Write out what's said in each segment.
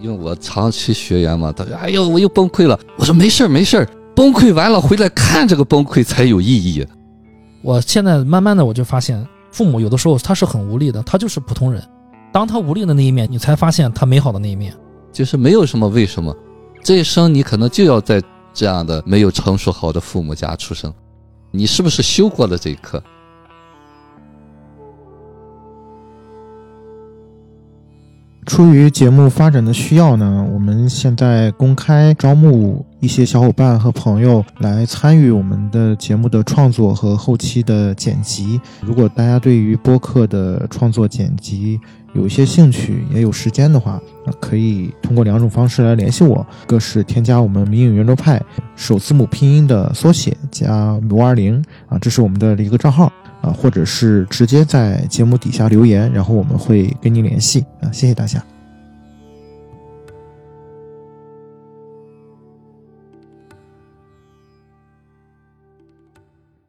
因为我长期学员嘛，他说：“哎呦，我又崩溃了。”我说：“没事儿，没事儿，崩溃完了回来看这个崩溃才有意义。”我现在慢慢的我就发现，父母有的时候他是很无力的，他就是普通人。当他无力的那一面，你才发现他美好的那一面。就是没有什么为什么，这一生你可能就要在这样的没有成熟好的父母家出生，你是不是修过了这一课？出于节目发展的需要呢，我们现在公开招募一些小伙伴和朋友来参与我们的节目的创作和后期的剪辑。如果大家对于播客的创作剪辑有一些兴趣，也有时间的话，可以通过两种方式来联系我：一个是添加我们“迷影圆桌派”首字母拼音的缩写加五二零啊，这是我们的一个账号。啊，或者是直接在节目底下留言，然后我们会跟您联系啊，谢谢大家。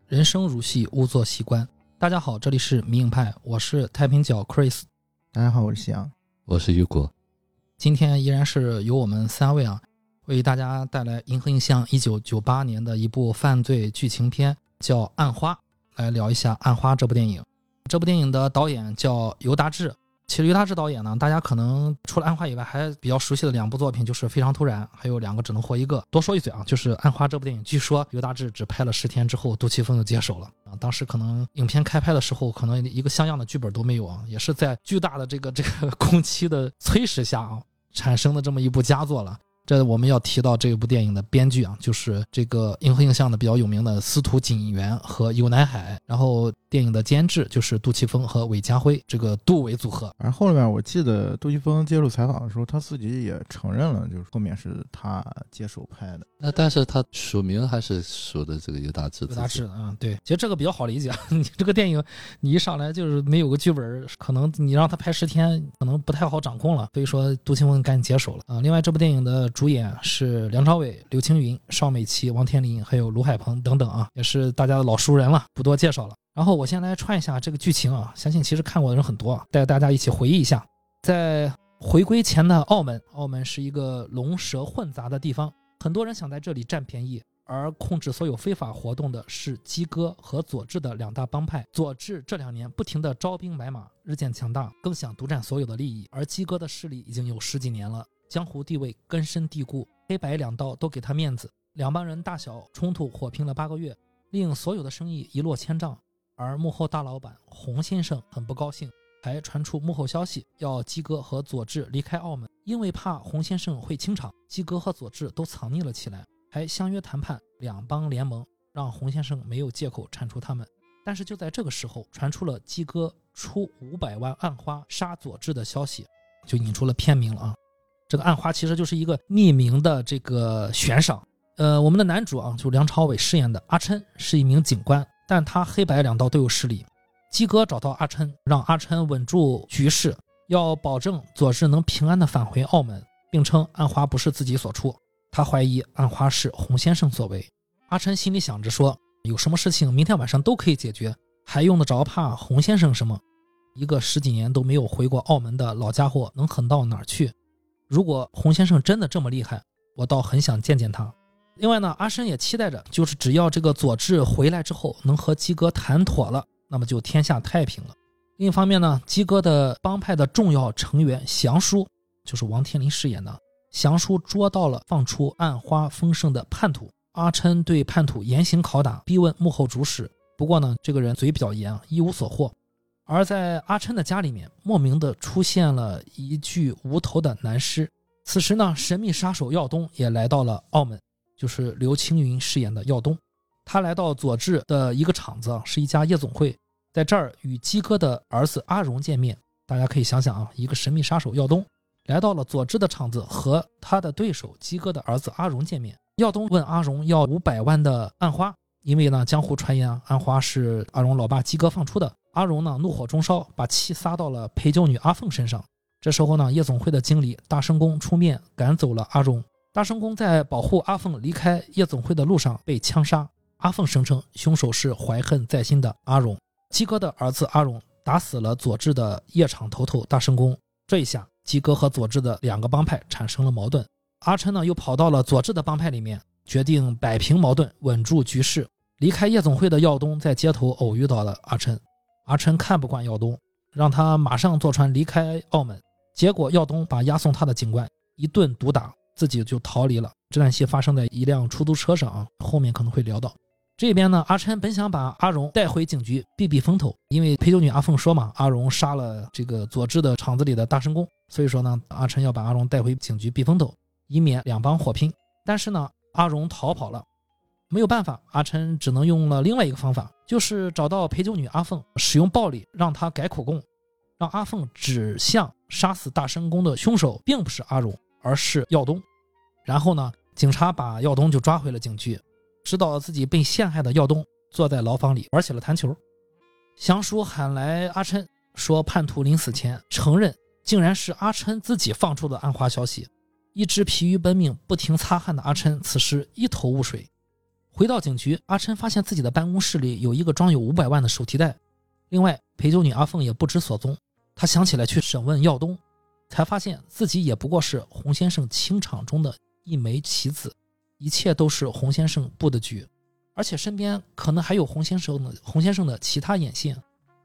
人生如戏，勿做戏观。大家好，这里是迷影派，我是太平角 Chris。大家好，我是夕阳，我是雨果。今天依然是由我们三位啊，为大家带来《银河映像》一九九八年的一部犯罪剧情片，叫《暗花》。来聊一下《暗花》这部电影。这部电影的导演叫尤达志。其实尤达志导演呢，大家可能除了《暗花》以外，还比较熟悉的两部作品就是《非常突然》，还有两个只能活一个。多说一嘴啊，就是《暗花》这部电影，据说尤达志只拍了十天之后，杜琪峰就接手了啊。当时可能影片开拍的时候，可能一个像样的剧本都没有啊，也是在巨大的这个这个工期的催使下啊，产生的这么一部佳作了。这我们要提到这部电影的编剧啊，就是这个银河映像的比较有名的司徒锦源和游乃海，然后。电影的监制就是杜琪峰和韦家辉这个杜韦组合。然后后面我记得杜琪峰接受采访的时候，他自己也承认了，就是后面是他接手拍的。那但是他署名还是署的这个尤大志。尤大志，啊，对，其实这个比较好理解。你这个电影，你一上来就是没有个剧本，可能你让他拍十天，可能不太好掌控了。所以说杜琪峰赶紧接手了啊。另外，这部电影的主演是梁朝伟、刘青云、邵美琪、王天林，还有卢海鹏等等啊，也是大家的老熟人了，不多介绍了。然后我先来串一下这个剧情啊，相信其实看过的人很多啊，带大家一起回忆一下，在回归前的澳门，澳门是一个龙蛇混杂的地方，很多人想在这里占便宜，而控制所有非法活动的是鸡哥和佐治的两大帮派。佐治这两年不停的招兵买马，日渐强大，更想独占所有的利益，而鸡哥的势力已经有十几年了，江湖地位根深蒂固，黑白两道都给他面子，两帮人大小冲突火拼了八个月，令所有的生意一落千丈。而幕后大老板洪先生很不高兴，还传出幕后消息，要鸡哥和佐治离开澳门。因为怕洪先生会清场，鸡哥和佐治都藏匿了起来，还相约谈判，两帮联盟，让洪先生没有借口铲除他们。但是就在这个时候，传出了鸡哥出五百万暗花杀佐治的消息，就引出了片名了啊。这个暗花其实就是一个匿名的这个悬赏。呃，我们的男主啊，就梁朝伟饰演的阿琛是一名警官。但他黑白两道都有势力，鸡哥找到阿琛，让阿琛稳住局势，要保证佐治能平安的返回澳门，并称暗花不是自己所出，他怀疑暗花是洪先生所为。阿琛心里想着说，有什么事情明天晚上都可以解决，还用得着怕洪先生什么？一个十几年都没有回过澳门的老家伙能狠到哪儿去？如果洪先生真的这么厉害，我倒很想见见他。另外呢，阿深也期待着，就是只要这个佐治回来之后能和鸡哥谈妥了，那么就天下太平了。另一方面呢，鸡哥的帮派的重要成员祥叔，就是王天林饰演的祥叔，捉到了放出暗花风声的叛徒。阿琛对叛徒严刑拷打，逼问幕后主使。不过呢，这个人嘴比较严啊，一无所获。而在阿琛的家里面，莫名的出现了一具无头的男尸。此时呢，神秘杀手耀东也来到了澳门。就是刘青云饰演的耀东，他来到佐治的一个厂子，是一家夜总会，在这儿与鸡哥的儿子阿荣见面。大家可以想想啊，一个神秘杀手耀东来到了佐治的厂子，和他的对手鸡哥的儿子阿荣见面。耀东问阿荣要五百万的暗花，因为呢，江湖传言，暗花是阿荣老爸鸡哥放出的。阿荣呢，怒火中烧，把气撒到了陪酒女阿凤身上。这时候呢，夜总会的经理大圣公出面赶走了阿荣。大圣公在保护阿凤离开夜总会的路上被枪杀。阿凤声称凶手是怀恨在心的阿荣。鸡哥的儿子阿荣打死了佐治的夜场头头大圣公。这一下，鸡哥和佐治的两个帮派产生了矛盾。阿琛呢又跑到了佐治的帮派里面，决定摆平矛盾，稳住局势。离开夜总会的耀东在街头偶遇到了阿琛，阿琛看不惯耀东，让他马上坐船离开澳门。结果耀东把押送他的警官一顿毒打，自己就逃离了。这段戏发生在一辆出租车上啊，后面可能会聊到。这边呢，阿琛本想把阿荣带回警局避避风头，因为陪酒女阿凤说嘛，阿荣杀了这个佐治的厂子里的大神工，所以说呢，阿琛要把阿荣带回警局避风头，以免两帮火拼。但是呢，阿荣逃跑了。没有办法，阿琛只能用了另外一个方法，就是找到陪酒女阿凤，使用暴力让她改口供，让阿凤指向杀死大生公的凶手并不是阿荣，而是耀东。然后呢，警察把耀东就抓回了警局。知道自己被陷害的耀东坐在牢房里玩起了弹球。祥叔喊来阿琛，说叛徒临死前承认，竟然是阿琛自己放出的暗花消息。一直疲于奔命、不停擦汗的阿琛，此时一头雾水。回到警局，阿琛发现自己的办公室里有一个装有五百万的手提袋，另外陪酒女阿凤也不知所踪。他想起来去审问耀东，才发现自己也不过是洪先生清场中的一枚棋子，一切都是洪先生布的局，而且身边可能还有洪先生的洪先生的其他眼线。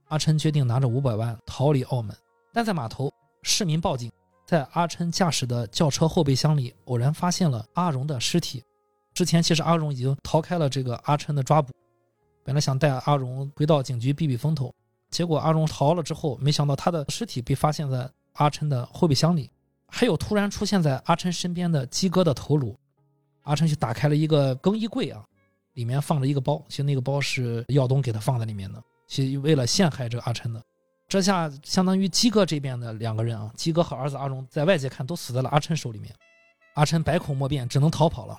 阿琛决定拿着五百万逃离澳门，但在码头，市民报警，在阿琛驾驶的轿车后备箱里偶然发现了阿荣的尸体。之前其实阿荣已经逃开了这个阿琛的抓捕，本来想带阿荣回到警局避避风头，结果阿荣逃了之后，没想到他的尸体被发现在阿琛的后备箱里，还有突然出现在阿琛身边的鸡哥的头颅，阿琛就打开了一个更衣柜啊，里面放着一个包，其实那个包是耀东给他放在里面的，其实为了陷害这个阿琛的，这下相当于鸡哥这边的两个人啊，鸡哥和儿子阿荣在外界看都死在了阿琛手里面，阿琛百口莫辩，只能逃跑了。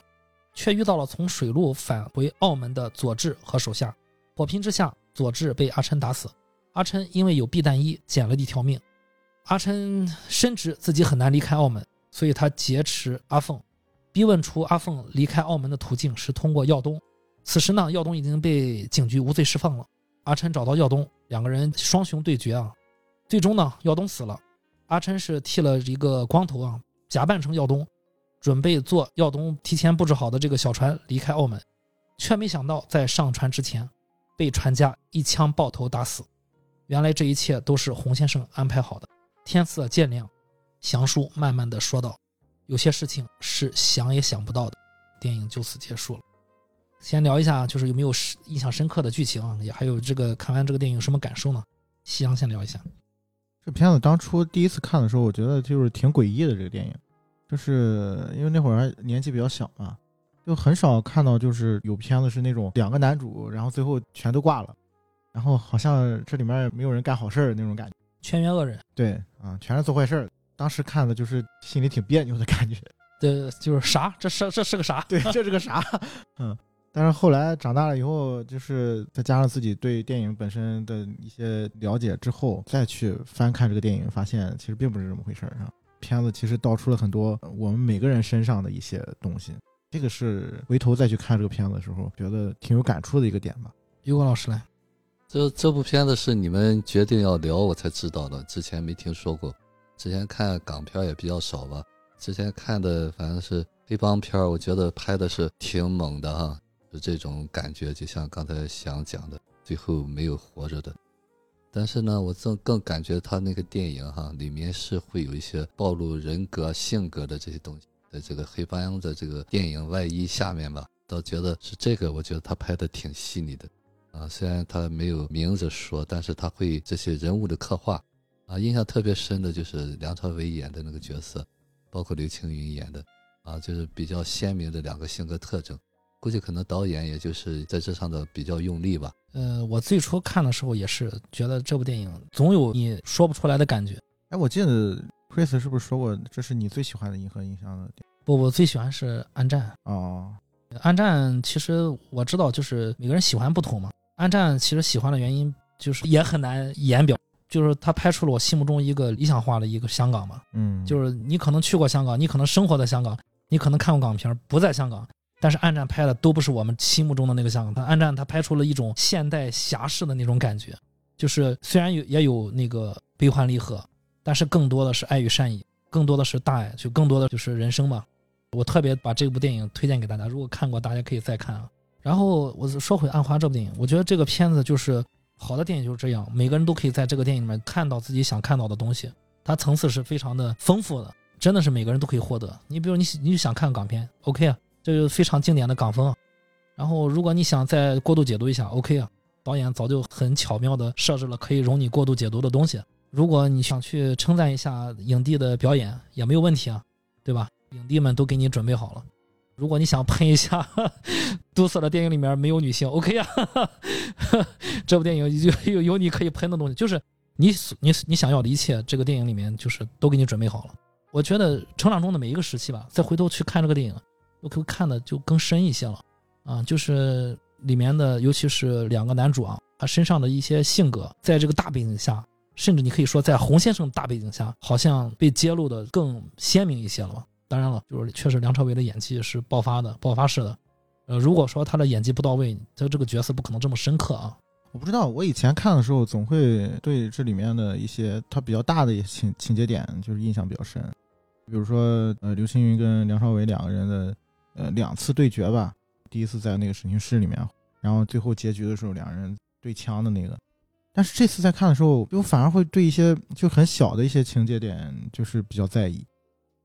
却遇到了从水路返回澳门的佐治和手下，火拼之下，佐治被阿琛打死。阿琛因为有避弹衣，捡了一条命。阿琛深知自己很难离开澳门，所以他劫持阿凤，逼问出阿凤离开澳门的途径是通过耀东。此时呢，耀东已经被警局无罪释放了。阿琛找到耀东，两个人双雄对决啊。最终呢，耀东死了，阿琛是剃了一个光头啊，假扮成耀东。准备坐耀东提前布置好的这个小船离开澳门，却没想到在上船之前，被船家一枪爆头打死。原来这一切都是洪先生安排好的。天色渐亮，祥叔慢慢的说道：“有些事情是想也想不到的。”电影就此结束了。先聊一下，就是有没有印象深刻的剧情啊？也还有这个看完这个电影什么感受呢？夕阳先聊一下。这片子当初第一次看的时候，我觉得就是挺诡异的这个电影。就是因为那会儿年纪比较小嘛，就很少看到就是有片子是那种两个男主，然后最后全都挂了，然后好像这里面没有人干好事儿那种感觉，全员恶人。对啊，全是做坏事儿。当时看的就是心里挺别扭的感觉。对，就是啥？这是这是个啥？对，这是个啥？嗯。但是后来长大了以后，就是再加上自己对电影本身的一些了解之后，再去翻看这个电影，发现其实并不是这么回事儿啊。片子其实道出了很多我们每个人身上的一些东西，这个是回头再去看这个片子的时候，觉得挺有感触的一个点吧。于果老师来，这这部片子是你们决定要聊我才知道的，之前没听说过，之前看港片也比较少吧。之前看的反正是黑帮片，我觉得拍的是挺猛的哈，就这种感觉，就像刚才想讲的，最后没有活着的。但是呢，我更更感觉他那个电影哈，里面是会有一些暴露人格性格的这些东西，在这个黑帮的这个电影外衣下面吧，倒觉得是这个，我觉得他拍的挺细腻的，啊，虽然他没有明着说，但是他会这些人物的刻画，啊，印象特别深的就是梁朝伟演的那个角色，包括刘青云演的，啊，就是比较鲜明的两个性格特征。估计可能导演也就是在这上的比较用力吧。呃，我最初看的时候也是觉得这部电影总有你说不出来的感觉。哎，我记得 Chris 是不是说过这是你最喜欢的银河印象的？不，我最喜欢是《暗战》哦。《暗战》其实我知道，就是每个人喜欢不同嘛。《暗战》其实喜欢的原因就是也很难言表，就是他拍出了我心目中一个理想化的一个香港嘛。嗯，就是你可能去过香港，你可能生活在香港，你可能看过港片，不在香港。但是暗战拍的都不是我们心目中的那个香港，他暗战他拍出了一种现代侠士的那种感觉，就是虽然有也有那个悲欢离合，但是更多的是爱与善意。更多的是大爱，就更多的就是人生嘛。我特别把这部电影推荐给大家，如果看过，大家可以再看啊。然后我说回《暗花》这部电影，我觉得这个片子就是好的电影就是这样，每个人都可以在这个电影里面看到自己想看到的东西，它层次是非常的丰富的，真的是每个人都可以获得。你比如你你想看港片，OK 啊，这就非常经典的港风。然后如果你想再过度解读一下，OK 啊，导演早就很巧妙的设置了可以容你过度解读的东西。如果你想去称赞一下影帝的表演，也没有问题啊，对吧？影帝们都给你准备好了。如果你想喷一下 杜瑟的电影里面没有女性，OK 啊，这部电影有有有你可以喷的东西，就是你你你想要的一切，这个电影里面就是都给你准备好了。我觉得成长中的每一个时期吧，再回头去看这个电影，都可以看的就更深一些了啊，就是里面的尤其是两个男主啊，他身上的一些性格，在这个大背景下，甚至你可以说在洪先生大背景下，好像被揭露的更鲜明一些了。当然了，就是确实梁朝伟的演技是爆发的、爆发式的。呃，如果说他的演技不到位，他这个角色不可能这么深刻啊。我不知道，我以前看的时候总会对这里面的一些他比较大的情情节点就是印象比较深，比如说呃刘青云跟梁朝伟两个人的呃两次对决吧，第一次在那个审讯室里面，然后最后结局的时候两人对枪的那个。但是这次在看的时候，我反而会对一些就很小的一些情节点就是比较在意。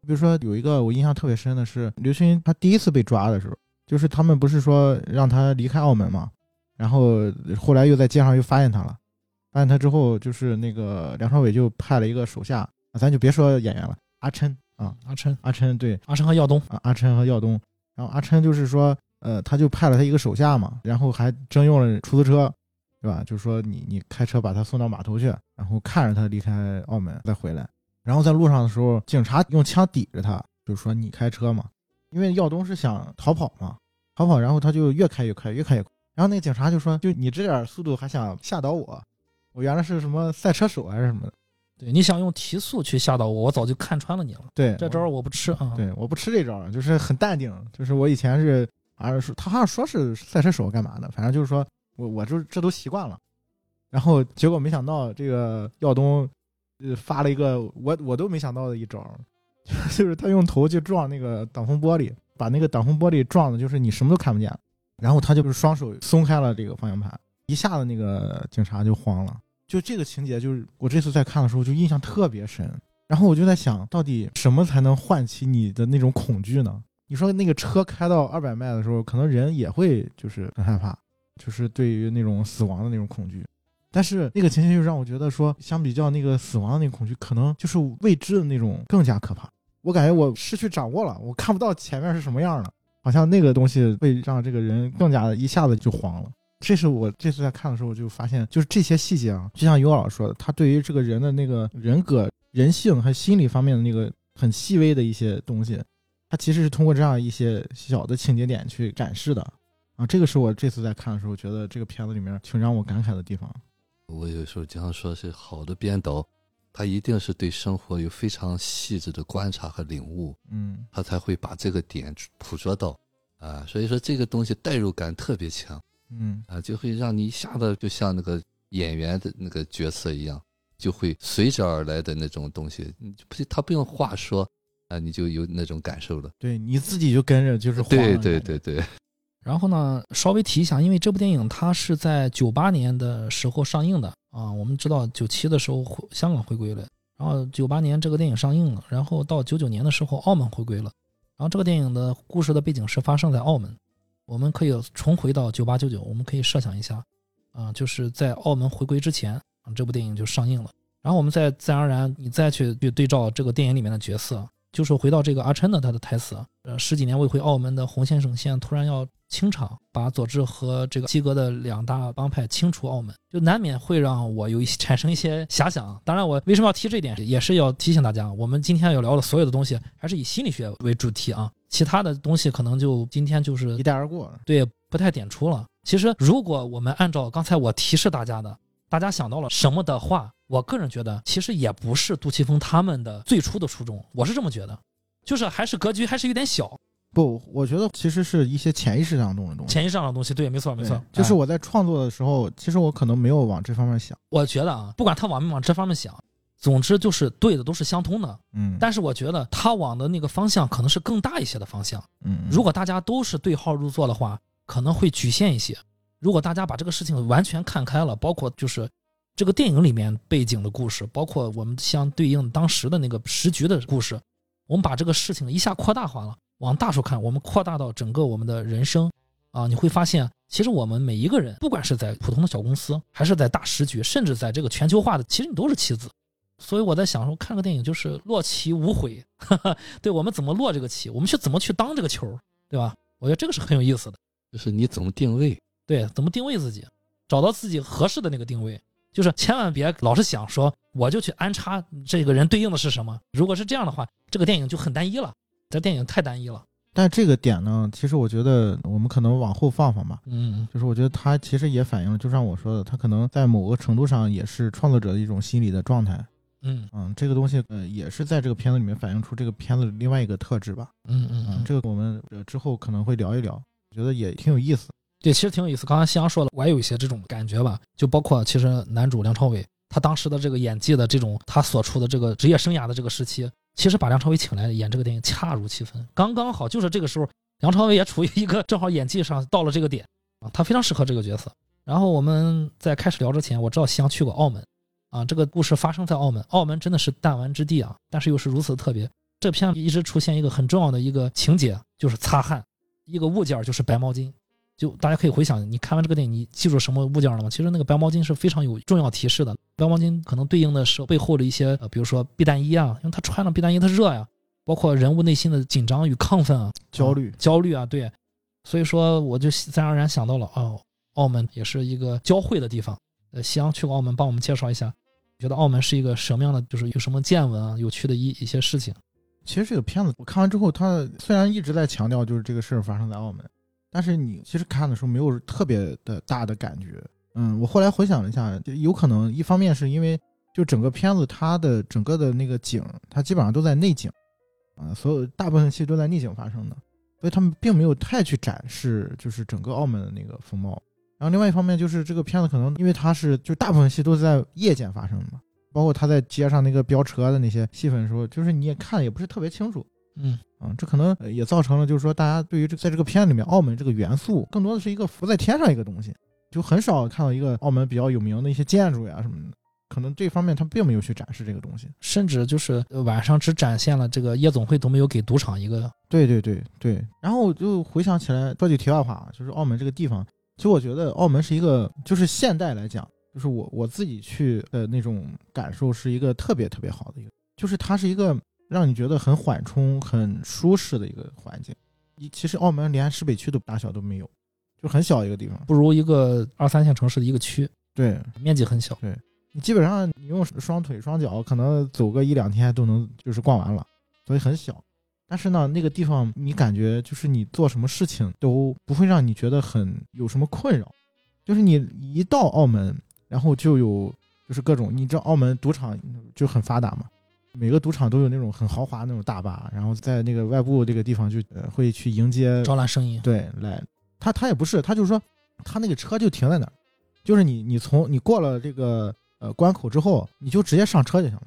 比如说有一个我印象特别深的是刘青云他第一次被抓的时候，就是他们不是说让他离开澳门嘛，然后后来又在街上又发现他了，发现他之后就是那个梁朝伟就派了一个手下，咱就别说演员了，阿琛啊，阿琛，阿琛对，阿琛和耀东啊，阿琛和耀东，然后阿琛就是说，呃，他就派了他一个手下嘛，然后还征用了出租车，对吧？就是说你你开车把他送到码头去，然后看着他离开澳门再回来。然后在路上的时候，警察用枪抵着他，就是说你开车嘛，因为耀东是想逃跑嘛，逃跑，然后他就越开越快，越开越快。然后那个警察就说，就你这点速度还想吓倒我？我原来是什么赛车手还是什么的？对，你想用提速去吓到我，我早就看穿了你了。对，这招我不吃啊。对，我不吃这招，就是很淡定。就是我以前是，还是他好像说是赛车手干嘛的，反正就是说我我就这都习惯了。然后结果没想到这个耀东。呃，发了一个我我都没想到的一招，就是他用头去撞那个挡风玻璃，把那个挡风玻璃撞的，就是你什么都看不见。然后他就是双手松开了这个方向盘，一下子那个警察就慌了。就这个情节，就是我这次在看的时候就印象特别深。然后我就在想，到底什么才能唤起你的那种恐惧呢？你说那个车开到二百迈的时候，可能人也会就是很害怕，就是对于那种死亡的那种恐惧。但是那个情节就让我觉得说，相比较那个死亡的那个恐惧，可能就是未知的那种更加可怕。我感觉我失去掌握了，我看不到前面是什么样的，好像那个东西会让这个人更加的一下子就慌了。这是我这次在看的时候就发现，就是这些细节啊，就像尤老师说的，他对于这个人的那个人格、人性和心理方面的那个很细微的一些东西，他其实是通过这样一些小的情节点去展示的啊。这个是我这次在看的时候觉得这个片子里面挺让我感慨的地方。我有时候经常说，是好的编导，他一定是对生活有非常细致的观察和领悟，嗯，他才会把这个点捕捉到，啊，所以说这个东西代入感特别强，嗯，啊，就会让你一下子就像那个演员的那个角色一样，就会随之而来的那种东西，不，他不用话说，啊，你就有那种感受了，对，你自己就跟着就是对对对对。然后呢，稍微提一下，因为这部电影它是在九八年的时候上映的啊。我们知道九七的时候香港回归了，然后九八年这个电影上映了，然后到九九年的时候澳门回归了。然后这个电影的故事的背景是发生在澳门，我们可以重回到九八九九，我们可以设想一下，啊，就是在澳门回归之前，这部电影就上映了。然后我们再自然而然，你再去去对照这个电影里面的角色，就是回到这个阿琛的他的台词，呃，十几年未回澳门的洪先生现在突然要。清场，把佐治和这个基格的两大帮派清除澳门，就难免会让我有一些 产生一些遐想。当然，我为什么要提这一点，也是要提醒大家，我们今天要聊的所有的东西，还是以心理学为主题啊。其他的东西可能就今天就是一带而过，对，不太点出了。其实，如果我们按照刚才我提示大家的，大家想到了什么的话，我个人觉得，其实也不是杜琪峰他们的最初的初衷。我是这么觉得，就是还是格局还是有点小。不，我觉得其实是一些潜意识当中的东西。潜意识上的东西，对，没错，没错。就是我在创作的时候，其实我可能没有往这方面想。我觉得啊，不管他往没往这方面想，总之就是对的都是相通的。嗯，但是我觉得他往的那个方向可能是更大一些的方向。嗯，如果大家都是对号入座的话，可能会局限一些。如果大家把这个事情完全看开了，包括就是这个电影里面背景的故事，包括我们相对应当时的那个时局的故事，我们把这个事情一下扩大化了，往大处看，我们扩大到整个我们的人生啊，你会发现，其实我们每一个人，不管是在普通的小公司，还是在大时局，甚至在这个全球化的，其实你都是棋子。所以我在想说，看个电影就是落棋无悔，对我们怎么落这个棋，我们去怎么去当这个球，对吧？我觉得这个是很有意思的。就是你怎么定位？对，怎么定位自己，找到自己合适的那个定位，就是千万别老是想说我就去安插这个人对应的是什么。如果是这样的话，这个电影就很单一了，这电影太单一了。但这个点呢，其实我觉得我们可能往后放放吧。嗯，就是我觉得它其实也反映了，就像我说的，它可能在某个程度上也是创作者的一种心理的状态。嗯嗯，这个东西呃也是在这个片子里面反映出这个片子的另外一个特质吧。嗯嗯嗯，这个我们呃之后可能会聊一聊，我觉得也挺有意思。对，其实挺有意思。刚才夕阳说了，我也有一些这种感觉吧，就包括其实男主梁朝伟他当时的这个演技的这种他所处的这个职业生涯的这个时期，其实把梁朝伟请来演这个电影恰如其分，刚刚好，就是这个时候梁朝伟也处于一个正好演技上到了这个点啊，他非常适合这个角色。然后我们在开始聊之前，我知道西阳去过澳门啊，这个故事发生在澳门，澳门真的是弹丸之地啊，但是又是如此特别。这片一直出现一个很重要的一个情节，就是擦汗，一个物件就是白毛巾。就大家可以回想，你看完这个电影，你记住什么物件了吗？其实那个白毛巾是非常有重要提示的。白毛巾可能对应的是背后的一些，呃，比如说避弹衣啊，因为他穿了避弹衣，他热呀，包括人物内心的紧张与亢奋啊，焦虑、焦虑啊，对。所以说，我就自然而然想到了，哦，澳门也是一个交汇的地方。呃，夕阳去过澳门，帮我们介绍一下，觉得澳门是一个什么样的，就是有什么见闻啊，有趣的一一些事情。其实这个片子我看完之后，他虽然一直在强调就是这个事儿发生在澳门。但是你其实看的时候没有特别的大的感觉，嗯，我后来回想了一下，有可能一方面是因为就整个片子它的整个的那个景，它基本上都在内景，啊，所有大部分戏都在内景发生的，所以他们并没有太去展示就是整个澳门的那个风貌。然后另外一方面就是这个片子可能因为它是就大部分戏都是在夜间发生的嘛，包括他在街上那个飙车的那些戏份的时候，就是你也看的也不是特别清楚。嗯啊，这可能也造成了，就是说大家对于这在这个片里面，澳门这个元素更多的是一个浮在天上一个东西，就很少看到一个澳门比较有名的一些建筑呀什么的。可能这方面他并没有去展示这个东西，甚至就是晚上只展现了这个夜总会，都没有给赌场一个。对对对对。然后我就回想起来，说句题外话，就是澳门这个地方，其实我觉得澳门是一个，就是现代来讲，就是我我自己去的那种感受是一个特别特别好的一个，就是它是一个。让你觉得很缓冲、很舒适的一个环境。你其实澳门连市北区的大小都没有，就很小一个地方，不如一个二三线城市的一个区。对，面积很小。对你基本上你用双腿双脚可能走个一两天都能就是逛完了，所以很小。但是呢，那个地方你感觉就是你做什么事情都不会让你觉得很有什么困扰，就是你一到澳门，然后就有就是各种，你知道澳门赌场就很发达嘛。每个赌场都有那种很豪华那种大巴，然后在那个外部这个地方就呃会去迎接招揽生意。对，来，他他也不是，他就是说，他那个车就停在那儿，就是你你从你过了这个呃关口之后，你就直接上车就行了，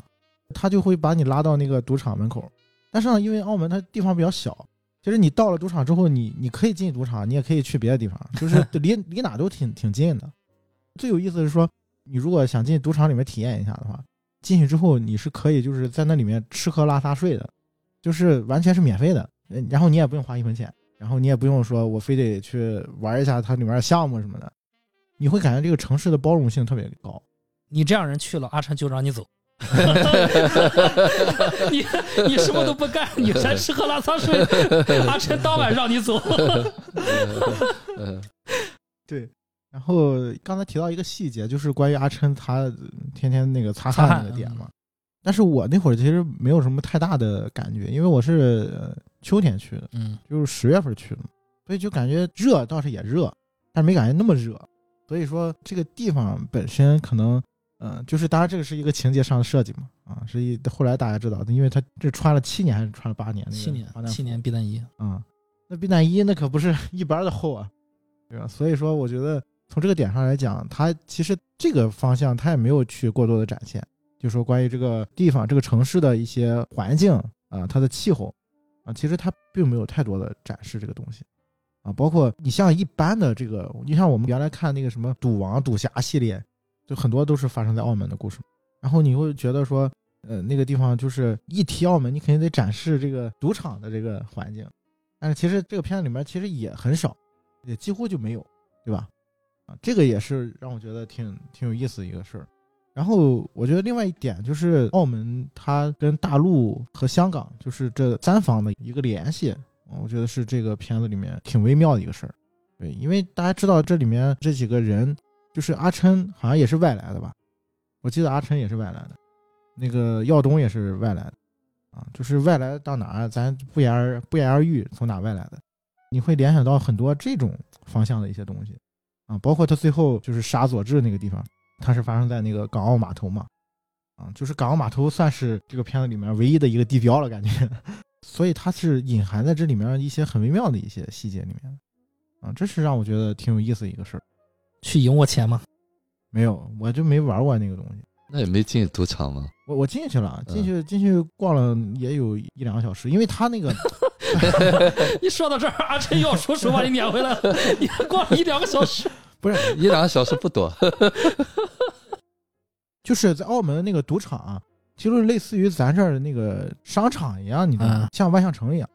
他就会把你拉到那个赌场门口。但是呢，因为澳门它地方比较小，其实你到了赌场之后，你你可以进赌场，你也可以去别的地方，就是 离离哪都挺挺近的。最有意思的是说，你如果想进赌场里面体验一下的话。进去之后，你是可以就是在那里面吃喝拉撒睡的，就是完全是免费的，然后你也不用花一分钱，然后你也不用说我非得去玩一下它里面的项目什么的，你会感觉这个城市的包容性特别高。你这样人去了，阿琛就让你走，你你什么都不干，你还吃喝拉撒睡，阿琛当晚让你走。对。然后刚才提到一个细节，就是关于阿琛他天天那个擦汗那个点嘛。但是我那会儿其实没有什么太大的感觉，因为我是秋天去的，嗯，就是十月份去的，所以就感觉热倒是也热，但是没感觉那么热。所以说这个地方本身可能，嗯，就是当然这个是一个情节上的设计嘛，啊，是一后来大家知道的，因为他这穿了七年还是穿了八年？七年，七年避弹衣啊，那避弹衣那可不是 一般的厚啊，对吧？所以说我觉得。从这个点上来讲，他其实这个方向他也没有去过多的展现，就说关于这个地方、这个城市的一些环境啊，它的气候啊，其实它并没有太多的展示这个东西啊。包括你像一般的这个，你像我们原来看那个什么赌王、赌侠系列，就很多都是发生在澳门的故事。然后你会觉得说，呃，那个地方就是一提澳门，你肯定得展示这个赌场的这个环境。但是其实这个片子里面其实也很少，也几乎就没有，对吧？啊，这个也是让我觉得挺挺有意思的一个事儿。然后我觉得另外一点就是澳门它跟大陆和香港就是这三方的一个联系，我觉得是这个片子里面挺微妙的一个事儿。对，因为大家知道这里面这几个人，就是阿琛好像也是外来的吧？我记得阿琛也是外来的，那个耀东也是外来的。啊，就是外来到哪儿，咱不言而不言而喻，从哪外来的，你会联想到很多这种方向的一些东西，啊，包括他最后就是杀佐治那个地方，它是发生在那个港澳码头嘛，啊，就是港澳码头算是这个片子里面唯一的一个地标了，感觉，所以它是隐含在这里面一些很微妙的一些细节里面，啊，这是让我觉得挺有意思的一个事儿。去赢我钱吗？没有，我就没玩过那个东西。那也没进赌场吗？我我进去了，进去进去逛了也有一两个小时，因为他那个，一说到这儿，阿琛要说实话，你撵回来了，你还逛了一两个小时，不是一两个小时不多，就是在澳门那个赌场啊，其实类似于咱这儿的那个商场一样，你知道吗？像万象城一样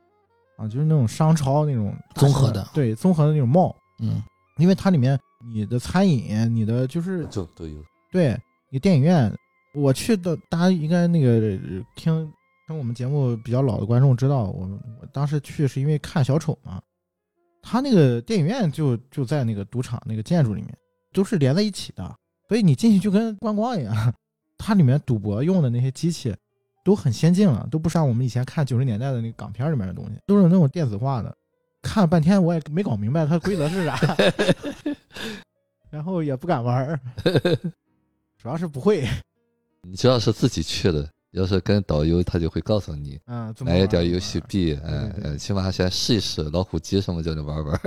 啊，就是那种商超那种综合的，对，综合的那种 mall，嗯，因为它里面你的餐饮，你的就是就都有，对。你电影院，我去的，大家应该那个听听我们节目比较老的观众知道，我我当时去是因为看小丑嘛，他那个电影院就就在那个赌场那个建筑里面，都是连在一起的，所以你进去就跟观光一样。它里面赌博用的那些机器都很先进了，都不像我们以前看九十年代的那个港片里面的东西，都是那种电子化的。看了半天我也没搞明白它规则是啥，然后也不敢玩。主要是不会，你只要是自己去的，要是跟导游，他就会告诉你，嗯，买一点游戏币，嗯嗯，起码先试一试老虎机什么，叫你玩玩，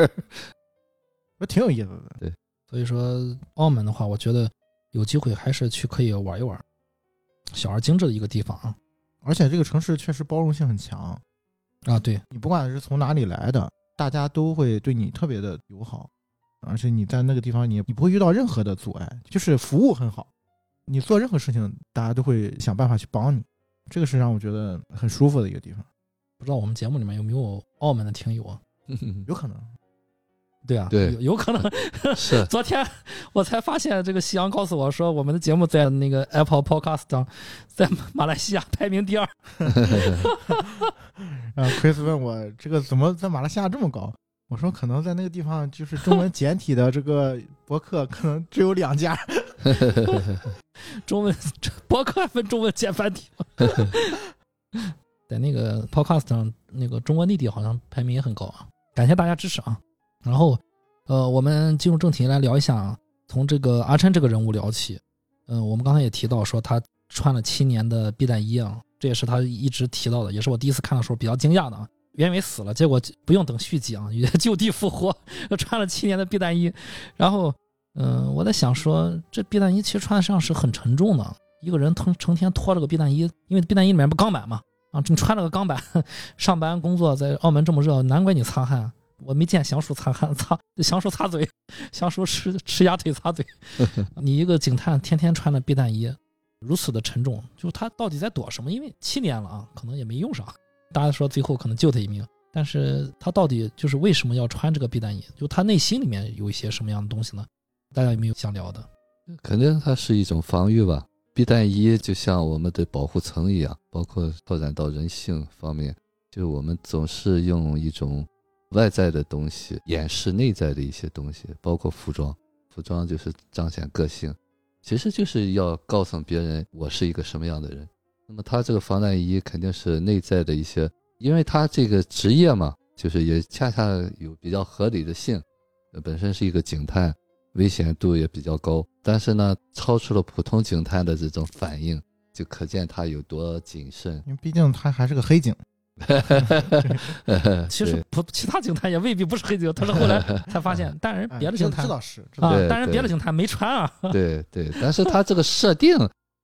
那挺有意思的。对，所以说澳门的话，我觉得有机会还是去可以玩一玩，小而精致的一个地方啊。而且这个城市确实包容性很强啊，对你不管是从哪里来的，大家都会对你特别的友好，而且你在那个地方，你你不会遇到任何的阻碍，就是服务很好。你做任何事情，大家都会想办法去帮你，这个是让我觉得很舒服的一个地方。不知道我们节目里面有没有澳门的听友啊？有可能，对啊，对，有有可能是。昨天我才发现，这个夕阳告诉我说，我们的节目在那个 Apple Podcast 上，在马来西亚排名第二。然后 Chris 问我，这个怎么在马来西亚这么高？我说可能在那个地方，就是中文简体的这个博客可能只有两家。中文博客分中文简繁体 在那个 Podcast 上，那个中国内地好像排名也很高啊！感谢大家支持啊！然后，呃，我们进入正题来聊一下，从这个阿琛这个人物聊起。嗯，我们刚才也提到说他穿了七年的避弹衣啊，这也是他一直提到的，也是我第一次看的时候比较惊讶的啊。袁伟死了，结果不用等续集啊，也 就地复活，穿了七年的避弹衣，然后。嗯，我在想说，这避弹衣其实穿上是很沉重的，一个人成成天拖着个避弹衣，因为避弹衣里面不钢板嘛，啊，你穿了个钢板 上班工作，在澳门这么热，难怪你擦汗。我没见祥叔擦汗，擦祥叔擦嘴，祥叔吃吃鸭腿擦嘴。你一个警探天天穿的避弹衣，如此的沉重，就是他到底在躲什么？因为七年了啊，可能也没用上。大家说最后可能救他一命，但是他到底就是为什么要穿这个避弹衣？就他内心里面有一些什么样的东西呢？大家有没有想聊的？肯定它是一种防御吧。避弹衣就像我们的保护层一样，包括拓展到人性方面，就我们总是用一种外在的东西掩饰内在的一些东西，包括服装。服装就是彰显个性，其实就是要告诉别人我是一个什么样的人。那么他这个防弹衣肯定是内在的一些，因为他这个职业嘛，就是也恰恰有比较合理的性，本身是一个警探。危险度也比较高，但是呢，超出了普通警探的这种反应，就可见他有多谨慎。因为毕竟他还是个黑警。其实不，其他警探也未必不是黑警，他是后来才发现。但是别的警探知道是啊，但是别的警探没穿啊。对对，但是他这个设定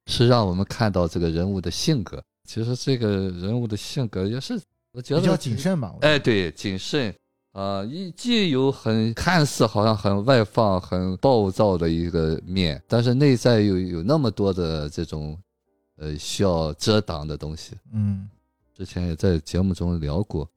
是让我们看到这个人物的性格。其实这个人物的性格也是，我觉得比较谨。慎吧。我哎，对，谨慎啊，一既有很看似好像很外放、很暴躁的一个面，但是内在又有那么多的这种呃需要遮挡的东西。嗯之前也在节目中聊过，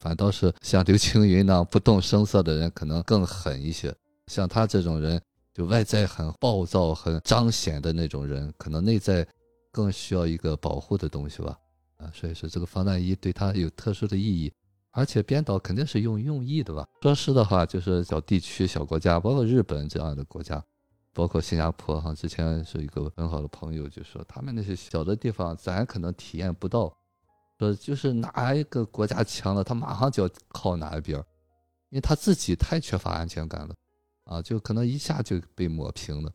反倒是像刘青云那样不动声色的人，可能更狠一些。像他这种人，就外在很暴躁、很彰显的那种人，可能内在更需要一个保护的东西吧。啊，所以说这个防弹衣对他有特殊的意义，而且编导肯定是用用意的吧。说实的话，就是小地区、小国家，包括日本这样的国家，包括新加坡哈，之前是一个很好的朋友就说，他们那些小的地方，咱可能体验不到。说就是哪一个国家强了，他马上就要靠哪一边，因为他自己太缺乏安全感了，啊，就可能一下就被抹平了。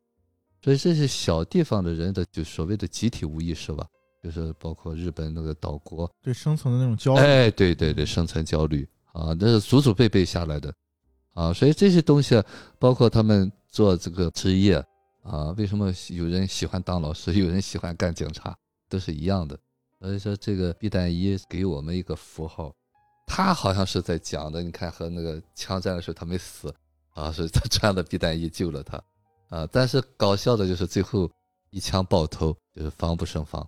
所以这些小地方的人的就所谓的集体无意识吧，就是包括日本那个岛国，对生存的那种焦虑。哎，对对对，生存焦虑啊，那是祖祖辈辈下来的啊，所以这些东西，包括他们做这个职业啊，为什么有人喜欢当老师，有人喜欢干警察，都是一样的。所以说，这个避弹衣给我们一个符号，他好像是在讲的，你看和那个枪战的时候他没死啊，是他 穿的避弹衣救了他啊，但是搞笑的就是最后一枪爆头，就是防不胜防。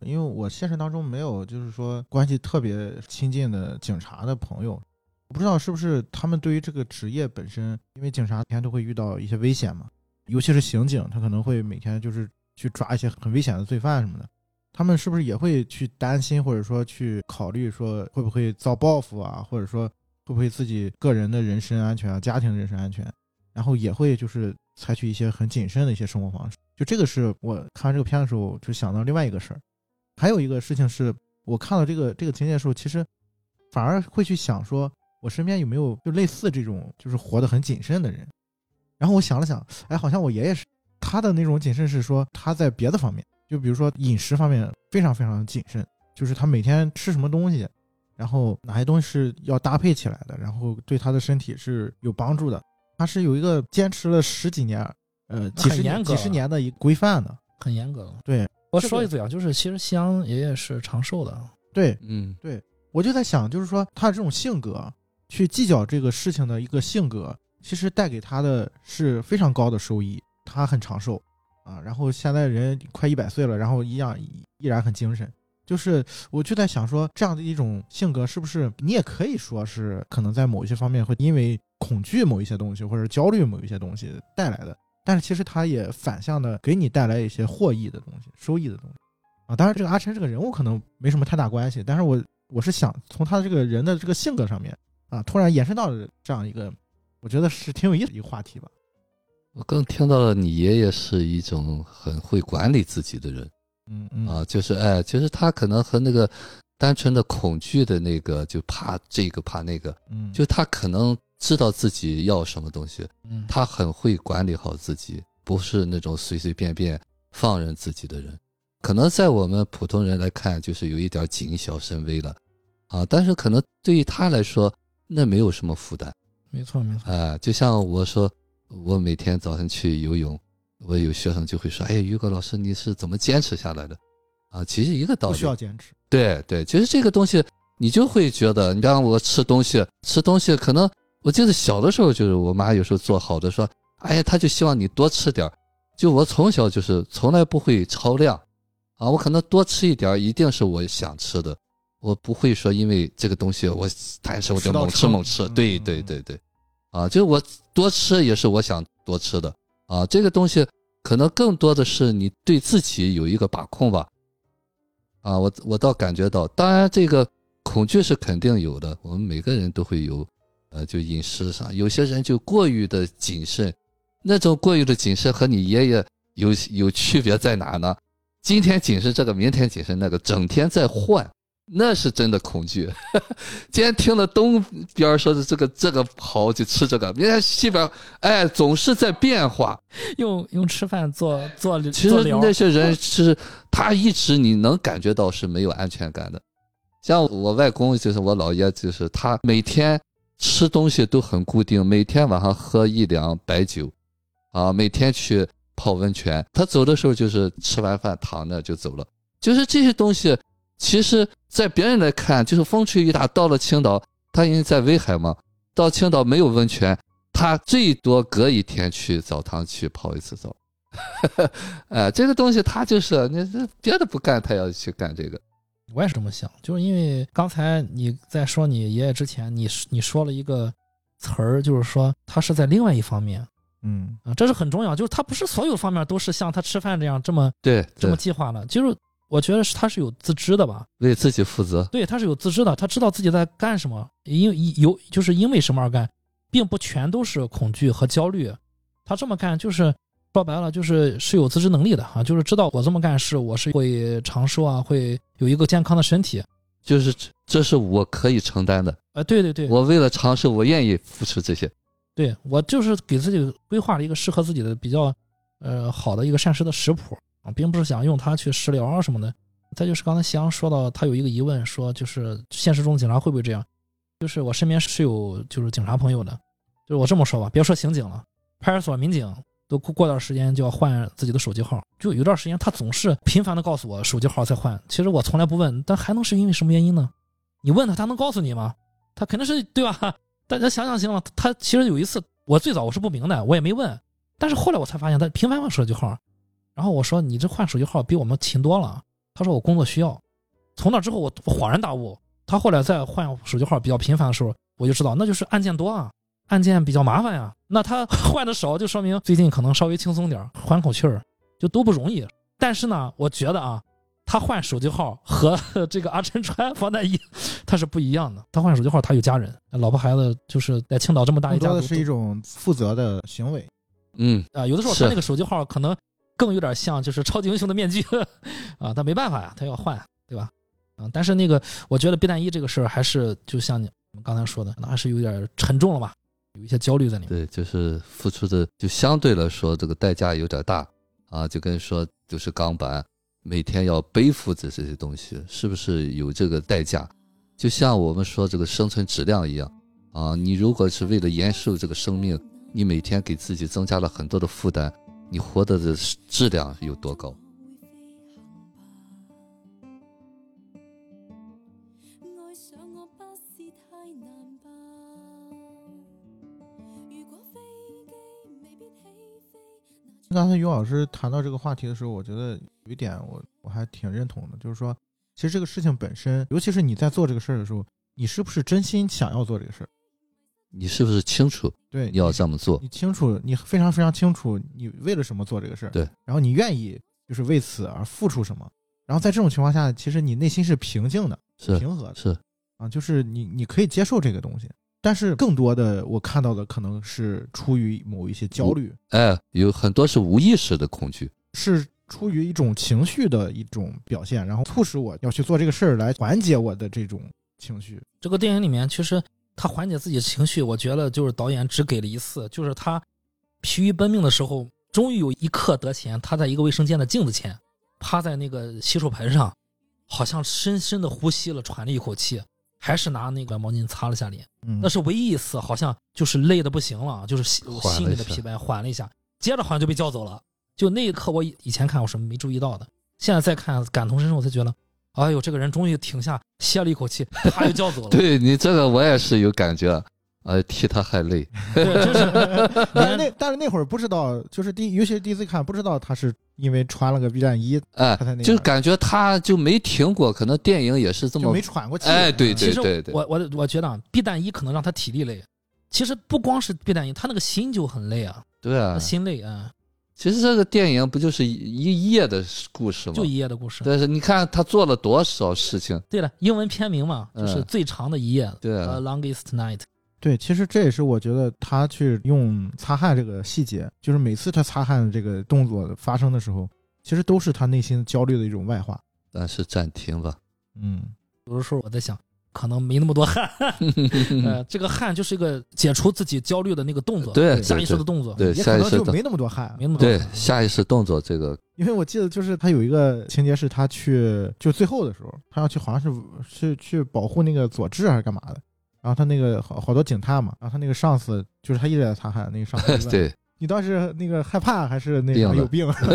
因为我现实当中没有就是说关系特别亲近的警察的朋友，我不知道是不是他们对于这个职业本身，因为警察每天都会遇到一些危险嘛，尤其是刑警，他可能会每天就是去抓一些很危险的罪犯什么的，他们是不是也会去担心或者说去考虑说会不会遭报复啊，或者说会不会自己个人的人身安全啊、家庭人身安全，然后也会就是采取一些很谨慎的一些生活方式。就这个是我看完这个片的时候就想到另外一个事儿。还有一个事情是我看到这个这个情节的时候，其实反而会去想说，我身边有没有就类似这种就是活得很谨慎的人。然后我想了想，哎，好像我爷爷是他的那种谨慎是说他在别的方面，就比如说饮食方面非常非常谨慎，就是他每天吃什么东西，然后哪些东西是要搭配起来的，然后对他的身体是有帮助的。他是有一个坚持了十几年，呃，几十年几十年的一个规范的。很严格。对我说一嘴啊，就是其实西洋爷爷是长寿的，对，嗯对我就在想，就是说他这种性格，去计较这个事情的一个性格，其实带给他的是非常高的收益。他很长寿啊，然后现在人快一百岁了，然后一样依然很精神。就是我就在想说，这样的一种性格，是不是你也可以说是可能在某一些方面会因为恐惧某一些东西，或者焦虑某一些东西带来的，但是其实它也反向的给你带来一些获益的东西、收益的东西啊。当然，这个阿琛这个人物可能没什么太大关系，但是我我是想从他这个人的这个性格上面啊，突然延伸到了这样一个，我觉得是挺有意思一个话题吧。我更听到了你爷爷是一种很会管理自己的人。嗯嗯。啊，就是哎，其实他可能和那个单纯的恐惧的那个，就怕这个怕那个，嗯，就他可能知道自己要什么东西，嗯，他很会管理好自己，不是那种随随便便放任自己的人。可能在我们普通人来看，就是有一点谨小慎微了，啊，但是可能对于他来说，那没有什么负担。没错没错，啊，就像我说，我每天早上去游泳，我有学生就会说：“哎，于哥老师，你是怎么坚持下来的？”啊，其实一个道理。不需，要坚持。对对，其实这个东西你就会觉得，你让我吃东西，吃东西可能我记得小的时候就是我妈有时候做好的说，哎呀，她就希望你多吃点儿。就我从小就是从来不会超量，啊，我可能多吃一点儿一定是我想吃的，我不会说因为这个东西我贪吃我就猛吃猛吃，嗯对对对对，啊，就是我多吃也是我想多吃的啊，这个东西可能更多的是你对自己有一个把控吧。啊，我我倒感觉到，当然这个恐惧是肯定有的，我们每个人都会有，呃，就饮食上，有些人就过于的谨慎，那种过于的谨慎和你爷爷有有区别在哪呢？今天谨慎这个，明天谨慎那个，整天在换，那是真的恐惧。今天听了东边说的这个这个好就吃这个，明天西边哎总是在变化。用用吃饭做做其实那些人是他一直你能感觉到是没有安全感的。像我外公就是我姥爷，就是他每天吃东西都很固定，每天晚上喝一两白酒，啊，每天去泡温泉。他走的时候就是吃完饭躺那就走了。就是这些东西，其实在别人来看，就是风吹雨打。到了青岛，他因为在威海嘛，到青岛没有温泉，他最多隔一天去澡堂去泡一次澡。哎，这个东西他就是你这别的不干，他要去干这个。我也是这么想，就是因为刚才你在说你爷爷之前，你你说了一个词儿，就是说他是在另外一方面嗯啊，这是很重要，就是他不是所有方面都是像他吃饭这样这么对，这么计划的，就是我觉得是他是有自知的吧，为自己负责。对，他是有自知的，他知道自己在干什么，因为有就是因为什么而干，并不全都是恐惧和焦虑，他这么干就是说白了就是是有自知能力的啊，就是知道我这么干是我是会长寿啊，会有一个健康的身体，就是这这是我可以承担的。啊，对对对，我为了长寿，我愿意付出这些。对我就是给自己规划了一个适合自己的比较呃好的一个膳食的食谱啊，并不是想用它去食疗啊什么的。再就是刚才夕阳说到，他有一个疑问，说就是现实中警察会不会这样？就是我身边是有就是警察朋友的，就是我这么说吧，别说刑警了，派出所民警都过过段时间就要换自己的手机号，就有段时间他总是频繁的告诉我手机号在换，其实我从来不问，但还能是因为什么原因呢？你问他，他能告诉你吗？他肯定是对吧？大家想想行了，他其实有一次，我最早我是不明白，我也没问，但是后来我才发现他频繁换手机号，然后我说你这换手机号比我们勤多了，他说我工作需要，从那之后我我恍然大悟，他后来再换手机号比较频繁的时候，我就知道那就是案件多啊，案件比较麻烦呀，那他 换的少就说明最近可能稍微轻松点儿，缓口气儿，就都不容易。但是呢，我觉得啊，他换手机号和 这个阿珍穿防弹衣，他是不一样的。他换手机号，他有家人，老婆孩子，就是在青岛这么大一家都更多的是一种负责的行为。嗯，啊，有的时候他那个手机号可能更有点像就是超级英雄的面具 啊，但没办法呀，他要换，对吧？啊，但是那个我觉得避弹衣这个事儿还是就像你们刚才说的，可能还是有点沉重了吧，有一些焦虑在里面。对，就是付出的就相对来说这个代价有点大啊，就跟说就是钢板每天要背负着这些东西，是不是有这个代价？就像我们说这个生存质量一样啊，你如果是为了延寿这个生命，你每天给自己增加了很多的负担，你活得的质量有多高？爱上我不是太难吧？如果飞机未必起飞，那刚才于老师谈到这个话题的时候，我觉得有一点我我还挺认同的，就是说，其实这个事情本身，尤其是你在做这个事儿的时候，你是不是真心想要做这个事儿？你是不是清楚对，你要这么做？你清楚，你非常非常清楚你为了什么做这个事儿，对，然后你愿意就是为此而付出什么，然后在这种情况下，其实你内心是平静的、是平和的是，啊，就是你你可以接受这个东西，但是更多的我看到的可能是出于某一些焦虑，哎，有很多是无意识的恐惧。是出于一种情绪的一种表现，然后促使我要去做这个事儿来缓解我的这种情绪。这个电影里面，其实他缓解自己的情绪，我觉得就是导演只给了一次，就是他疲于奔命的时候，终于有一刻得闲，他在一个卫生间的镜子前，趴在那个洗手盆上，好像深深的呼吸了，喘了一口气，还是拿那个毛巾擦了下脸。嗯，那是唯一一次，好像就是累的不行了，就是心心里的疲惫缓了一下，接着好像就被叫走了。就那一刻，我以以前看我是没注意到的，现在再看感同身受，我才觉得，哎呦，这个人终于停下，歇了一口气，他就叫走了。对你这个我也是有感觉，呃，替他还累。对，就是 但是那但是那会儿不知道，就是第尤其是第一次看，不知道他是因为穿了个避弹衣哎就感觉他就没停过，可能电影也是这么没，喘过气。哎对其实对对我我我觉得啊，避弹衣可能让他体力累，其实不光是避弹衣，他那个心就很累啊，对啊。心累啊，其实这个电影不就是一一夜的故事吗就？一夜的故事。但是你看他做了多少事情，对了，英文片名嘛，就是嗯最长的一夜，对啊呃，longest night。对，其实这也是我觉得他去用擦汗这个细节，就是每次他擦汗这个动作发生的时候，其实都是他内心焦虑的一种外化。但是暂停吧。嗯，有的时候我在想，可能没那么多 汗，呃，这个汗就是一个解除自己焦虑的那个动作，对下意识的动作，对也可下意识的能就没那么多汗，没那么多对下意识动作这个，因为我记得就是他有一个情节是他去就最后的时候，他要去好像是是去保护那个佐治还是干嘛的，然后他那个好好多警探嘛，然后他那个上司就是他一直在擦汗，那个上司就 问对你当时那个害怕还是那个有病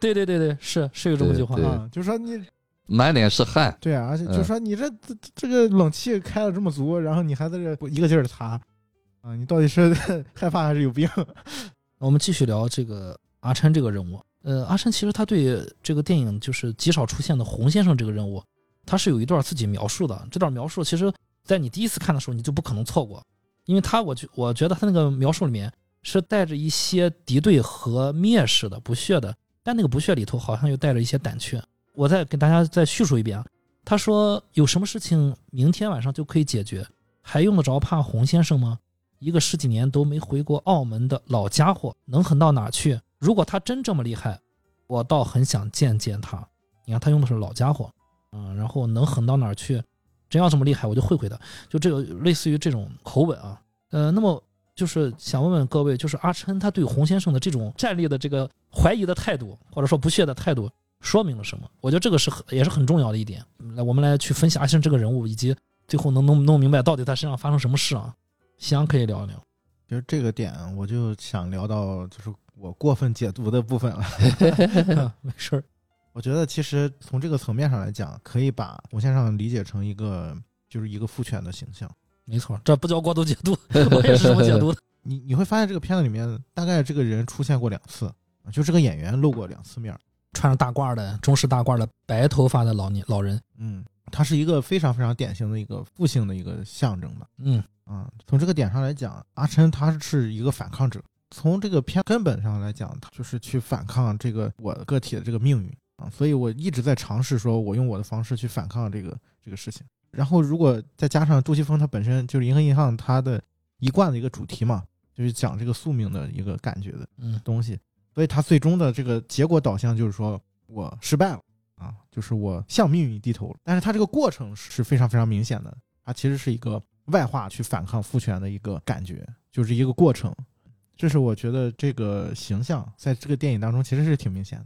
对对对对，是是有这么句话。啊？就是说你满脸是汗，对啊，而且就嗯说你这这这个冷气开了这么足，然后你还在这一个劲儿的擦啊，你到底是 害怕还是有病？我们继续聊这个阿琛这个人物。呃，阿琛其实他对这个电影就是极少出现的洪先生这个人物，他是有一段自己描述的。这段描述其实，在你第一次看的时候，你就不可能错过，因为他我觉我觉得他那个描述里面是带着一些敌对和蔑视的、不屑的，但那个不屑里头好像又带着一些胆怯。我再给大家再叙述一遍啊，他说有什么事情明天晚上就可以解决，还用得着怕洪先生吗？一个十几年都没回过澳门的老家伙，能狠到哪去？如果他真这么厉害，我倒很想见见他。你看，他用的是老家伙，嗯，然后能狠到哪去？真要这么厉害，我就会会的。就这个类似于这种口吻啊，呃，那么就是想问问各位，就是阿琛他对洪先生的这种战力的这个怀疑的态度，或者说不屑的态度，说明了什么？我觉得这个是很也是很重要的一点。来，我们来去分析阿琛这个人物，以及最后能弄弄明白到底他身上发生什么事啊？夕阳可以聊一聊。其实这个点我就想聊到就是我过分解读的部分了。没事儿，我觉得其实从这个层面上来讲，可以把吴先生理解成一个就是一个父权的形象。没错，这不叫过度解读，我也是这么解读的。你你会发现这个片子里面大概这个人出现过两次，啊就这个演员露过两次面儿。穿着大褂的中式大褂的白头发的老年老人，嗯，他是一个非常非常典型的一个父性的一个象征吧。嗯啊，从这个点上来讲，阿琛他是一个反抗者。从这个片根本上来讲，他就是去反抗这个我个体的这个命运啊。所以我一直在尝试说，我用我的方式去反抗这个这个事情。然后，如果再加上杜琪峰他本身就是《银河银行》他的一贯的一个主题嘛，就是讲这个宿命的一个感觉的嗯东西，所以他最终的这个结果导向就是说我失败了啊，就是我向命运低头了。但是他这个过程是非常非常明显的，他其实是一个外化去反抗父权的一个感觉，就是一个过程。这是我觉得这个形象在这个电影当中其实是挺明显的。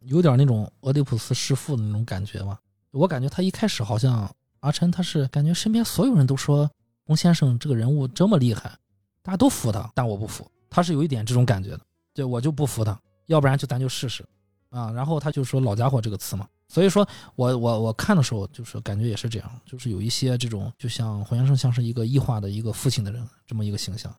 有点那种俄狄浦斯弑父的那种感觉嘛。我感觉他一开始好像阿琛他是感觉身边所有人都说洪先生这个人物这么厉害，大家都服他，但我不服，他是有一点这种感觉的，对我就不服他，要不然就咱就试试啊。然后他就说“老家伙”这个词嘛，所以说我我我看的时候就是感觉也是这样，就是有一些这种就像黄先生像是一个异化的一个父亲的人这么一个形象。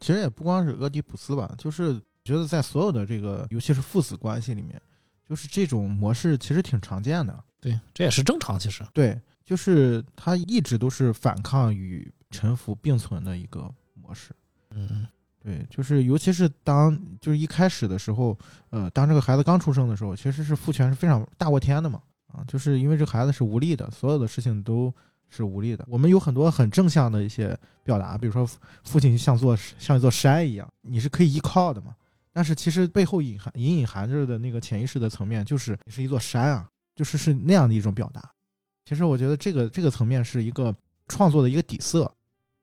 其实也不光是俄狄浦斯吧，就是觉得在所有的这个，尤其是父子关系里面，就是这种模式其实挺常见的。对，这也是正常，其实。对，就是他一直都是反抗与臣服并存的一个模式。嗯对，就是尤其是当就是一开始的时候，呃，当这个孩子刚出生的时候，其实是父权是非常大过天的嘛，啊，就是因为这孩子是无力的，所有的事情都是无力的。我们有很多很正向的一些表达，比如说父亲像座像一座山一样，你是可以依靠的嘛。但是其实背后隐含隐隐含着的那个潜意识的层面，就是你是一座山啊，就是是那样的一种表达。其实我觉得这个这个层面是一个创作的一个底色，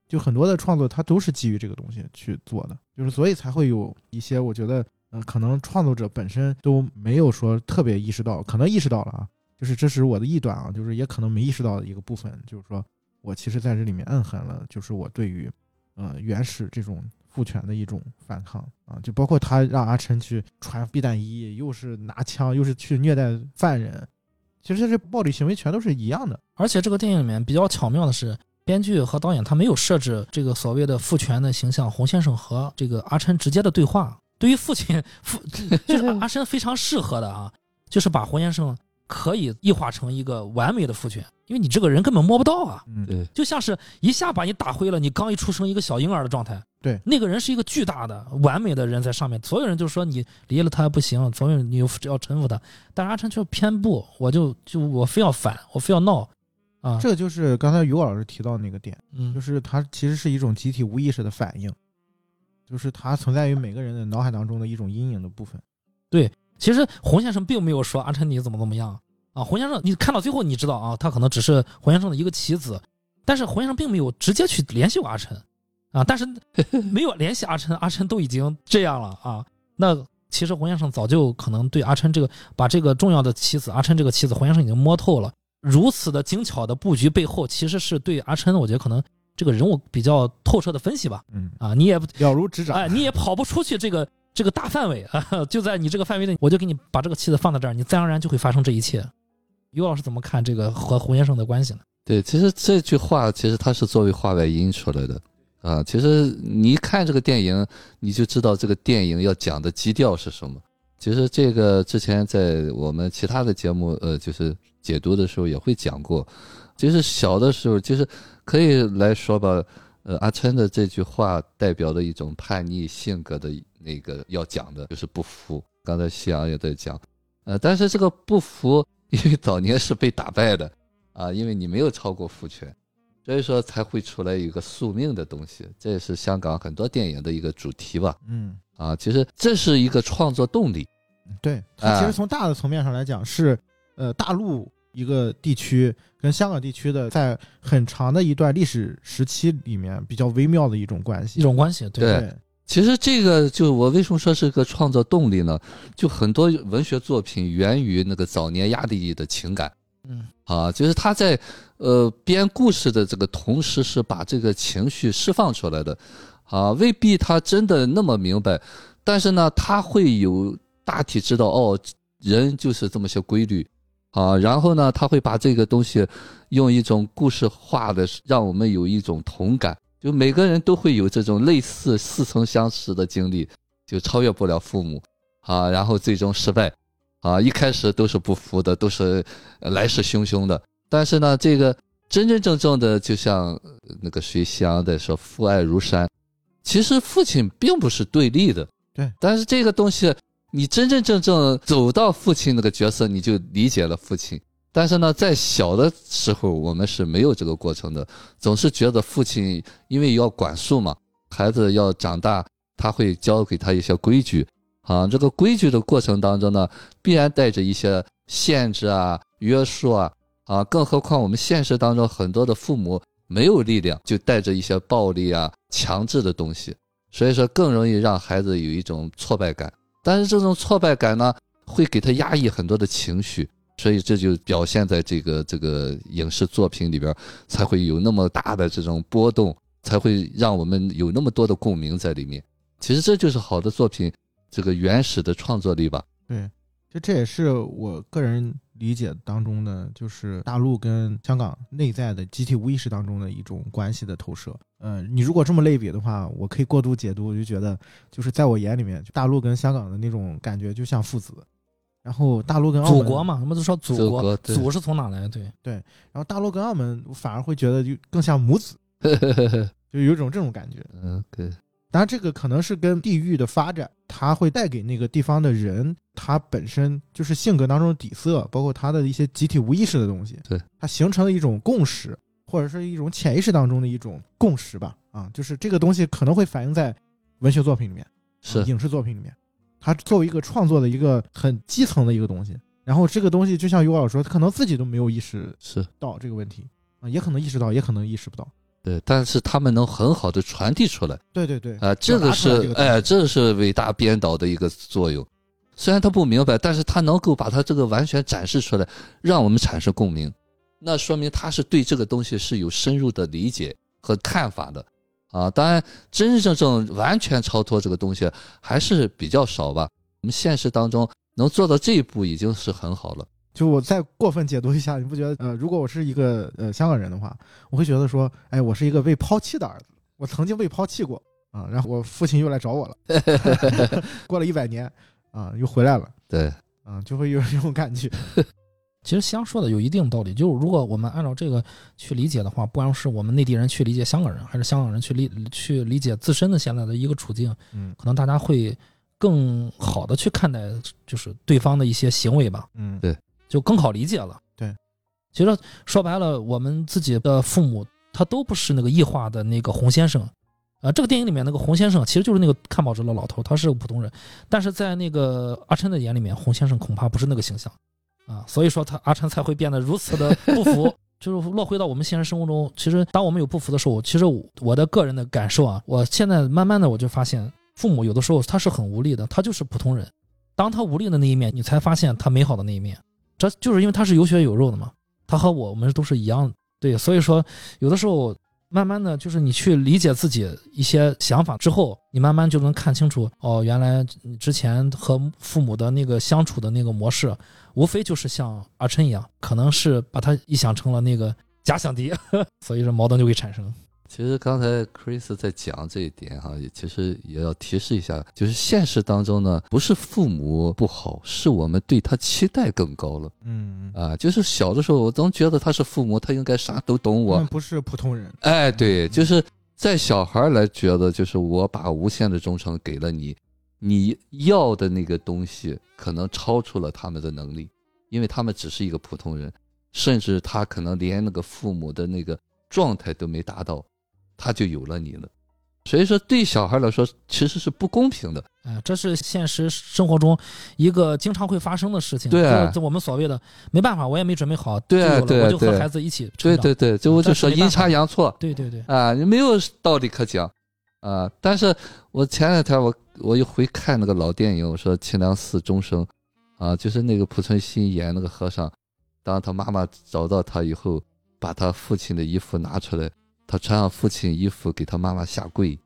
就很多的创作它都是基于这个东西去做的，就是所以才会有一些我觉得，呃，可能创作者本身都没有说特别意识到，可能意识到了啊，就是这是我的臆断啊，就是也可能没意识到的一个部分，就是说我其实在这里面暗含了，就是我对于，呃，原始这种父权的一种反抗啊，就包括他让阿琛去穿避弹衣，又是拿枪，又是去虐待犯人，其实这暴力行为全都是一样的。而且这个电影里面比较巧妙的是，编剧和导演他没有设置这个所谓的父权的形象，洪先生和这个阿琛直接的对话。对于父亲，父就是阿琛非常适合的啊，就是把洪先生可以异化成一个完美的父权，因为你这个人根本摸不到啊，嗯，对，就像是一下把你打灰了，你刚一出生一个小婴儿的状态。对那个人是一个巨大的、完美的人在上面，所有人就说你离了他不行，所有人你要臣服他，但是阿琛却偏不，我就就我非要反，我非要闹，啊，这就是刚才于老师提到那个点。嗯就是它其实是一种集体无意识的反应，就是它存在于每个人的脑海当中的一种阴影的部分。对其实洪先生并没有说阿琛你怎么怎么样啊，洪先生你看到最后你知道啊，他可能只是洪先生的一个棋子，但是洪先生并没有直接去联系过阿琛啊，但是没有联系阿琛，阿琛都已经这样了啊，那其实洪先生早就可能对阿琛这个把这个重要的棋子阿琛这个棋子洪先生已经摸透了，如此的精巧的布局背后，其实是对阿琛我觉得可能这个人物比较透彻的分析吧。嗯，啊，你也了如指掌。哎，你也跑不出去这个这个大范围啊，就在你这个范围内，我就给你把这个棋子放在这儿，你自然而然就会发生这一切。尤老师怎么看这个和胡先生的关系呢？对，其实这句话其实它是作为话外音出来的啊。其实你一看这个电影，你就知道这个电影要讲的基调是什么。其实这个之前在我们其他的节目，呃，就是解读的时候也会讲过。就是小的时候，就是可以来说吧，呃，阿琛的这句话代表的一种叛逆性格的那个要讲的，就是不服。刚才夕阳也在讲，呃，但是这个不服，因为早年是被打败的。啊，因为你没有超过父权，所以说才会出来一个宿命的东西，这也是香港很多电影的一个主题吧。嗯，啊，其实这是一个创作动力。对，其实从大的层面上来讲是，呃，大陆一个地区跟香港地区的在很长的一段历史时期里面比较微妙的一种关系。一种关系，对对其实这个就我为什么说是个创作动力呢？就很多文学作品源于那个早年压力的情感。嗯，啊，就是他在呃编故事的这个同时，是把这个情绪释放出来的，啊，未必他真的那么明白，但是呢，他会有大体知道哦，人就是这么些规律，啊，然后呢，他会把这个东西用一种故事化的，让我们有一种同感，就每个人都会有这种类似似曾相识的经历，就超越不了父母，啊，然后最终失败。啊，一开始都是不服的，都是呃来势汹汹的。但是呢，这个真真正正的，就像呃那个谁阳的说“父爱如山”，其实父亲并不是对立的。对，但是这个东西，你真真正正走到父亲那个角色，你就理解了父亲。但是呢，在小的时候，我们是没有这个过程的，总是觉得父亲因为要管束嘛，孩子要长大，他会教给他一些规矩。啊，这个规矩的过程当中呢，必然带着一些限制啊、约束啊，啊，更何况我们现实当中很多的父母没有力量，就带着一些暴力啊、强制的东西，所以说更容易让孩子有一种挫败感。但是这种挫败感呢，会给他压抑很多的情绪，所以这就表现在这个这个影视作品里边，才会有那么大的这种波动，才会让我们有那么多的共鸣在里面。其实这就是好的作品。这个原始的创作力吧，对，就这也是我个人理解当中的，就是大陆跟香港内在的集体无意识当中的一种关系的投射。嗯，你如果这么类比的话，我可以过度解读，我就觉得，就是在我眼里面，大陆跟香港的那种感觉就像父子，然后大陆跟澳门祖国，嘛，他们都说祖祖国，祖是从哪来？对，然后大陆跟澳门我反而会觉得就更像母子，就有一种这种感觉。嗯，对，当然，这个可能是跟地域的发展，它会带给那个地方的人，他本身就是性格当中的底色，包括他的一些集体无意识的东西，对，它形成了一种共识，或者是一种潜意识当中的一种共识吧。啊，就是这个东西可能会反映在文学作品里面，是啊影视作品里面，它作为一个创作的一个很基层的一个东西。然后这个东西就像于老师说，他可能自己都没有意识是，到这个问题啊，也可能意识到，也可能意识不到。对，但是他们能很好的传递出来，对对对，啊、这个是这个哎，这是伟大编导的一个作用。虽然他不明白，但是他能够把他这个完全展示出来，让我们产生共鸣，那说明他是对这个东西是有深入的理解和看法的。啊，当然，真真正正完全超脱这个东西还是比较少吧。我们现实当中能做到这一步已经是很好了。就我再过分解读一下，你不觉得？呃，如果我是一个呃香港人的话，我会觉得说，哎，我是一个被抛弃的儿子，我曾经被抛弃过啊，然后我父亲又来找我了，过了一百年啊，又回来了对，啊，就会有这种感觉。其实香说的有一定道理，就是如果我们按照这个去理解的话，不管是我们内地人去理解香港人，还是香港人去理去理解自身的现在的一个处境，嗯可能大家会更好的去看待，就是对方的一些行为吧，嗯，对就更好理解了。对，其实说白了，我们自己的父母他都不是那个异化的那个洪先生。啊，这个电影里面那个洪先生其实就是那个看报纸的老头，他是个普通人，但是在那个阿琛的眼里面，洪先生恐怕不是那个形象。啊，所以说他阿琛才会变得如此的不服。就是落回到我们现实生活中，其实当我们有不服的时候，其实我的个人的感受啊，我现在慢慢的我就发现，父母有的时候他是很无力的，他就是普通人。当他无力的那一面，你才发现他美好的那一面。这就是因为他是有血有肉的嘛，他和我们都是一样。对，所以说有的时候慢慢的就是你去理解自己一些想法之后，你慢慢就能看清楚，哦，原来之前和父母的那个相处的那个模式，无非就是像阿琛一样，可能是把他臆想成了那个假想敌，所以说矛盾就会产生。其实刚才 Chris 在讲这一点哈，也其实也要提示一下，就是现实当中呢，不是父母不好，是我们对他期待更高了。嗯，啊。就是小的时候，我总觉得他是父母，他应该啥都懂我。不是普通人，哎，对，就是在小孩来觉得，就是我把无限的忠诚给了你，你要的那个东西可能超出了他们的能力，因为他们只是一个普通人，甚至他可能连那个父母的那个状态都没达到，他就有了你了。所以说，对小孩来说其实是不公平的。哎，这是现实生活中一个经常会发生的事情。对这这我们所谓的没办法，我也没准备好，对对啊我就和孩子一起。对对对，就我就说阴差阳错，对对对啊，你没有道理可讲啊。但是我前两天我我又回看那个老电影，我说《清凉寺钟声》，啊，就是那个濮存昕演那个和尚，当他妈妈找到他以后，把他父亲的衣服拿出来，他穿上父亲衣服给他妈妈下跪，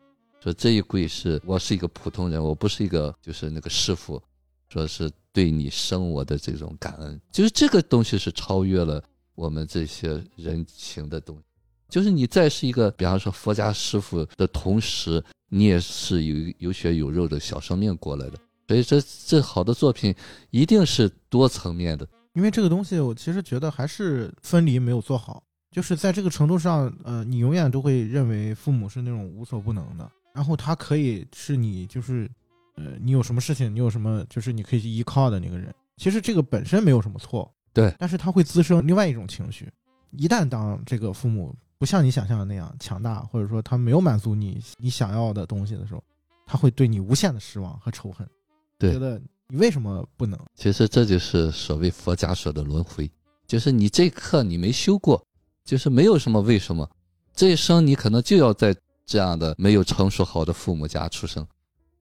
说这一跪是我是一个普通人，我不是一个就是那个师傅，说是对你生我的这种感恩，就是这个东西是超越了我们这些人情的东西。就是你再是一个，比方说佛家师傅的同时，你也是有有血有肉的小生命过来的，所以这这好的作品一定是多层面的。因为这个东西，我其实觉得还是分离没有做好，就是在这个程度上，呃，你永远都会认为父母是那种无所不能的，然后他可以是你就是，呃，你有什么事情，你有什么就是你可以去依靠的那个人。其实这个本身没有什么错，对但是他会滋生另外一种情绪。一旦当这个父母不像你想象的那样强大，或者说他没有满足你你想要的东西的时候，他会对你无限的失望和仇恨，对觉得你为什么不能？其实这就是所谓佛家说的轮回，就是你这一课你没修过，就是没有什么为什么，这一生你可能就要在这样的没有成熟好的父母家出生，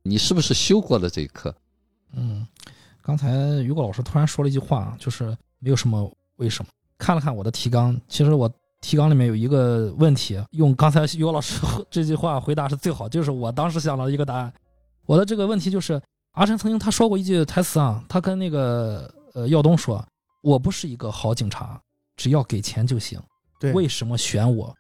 你是不是修过了这一课？嗯，刚才于果老师突然说了一句话，就是没有什么为什么。看了看我的提纲，其实我提纲里面有一个问题，用刚才于果老师这句话回答是最好，就是我当时想到一个答案。我的这个问题就是，阿晨曾经他说过一句台词啊，他跟那个呃耀东说：“我不是一个好警察，只要给钱就行。对，为什么选我？”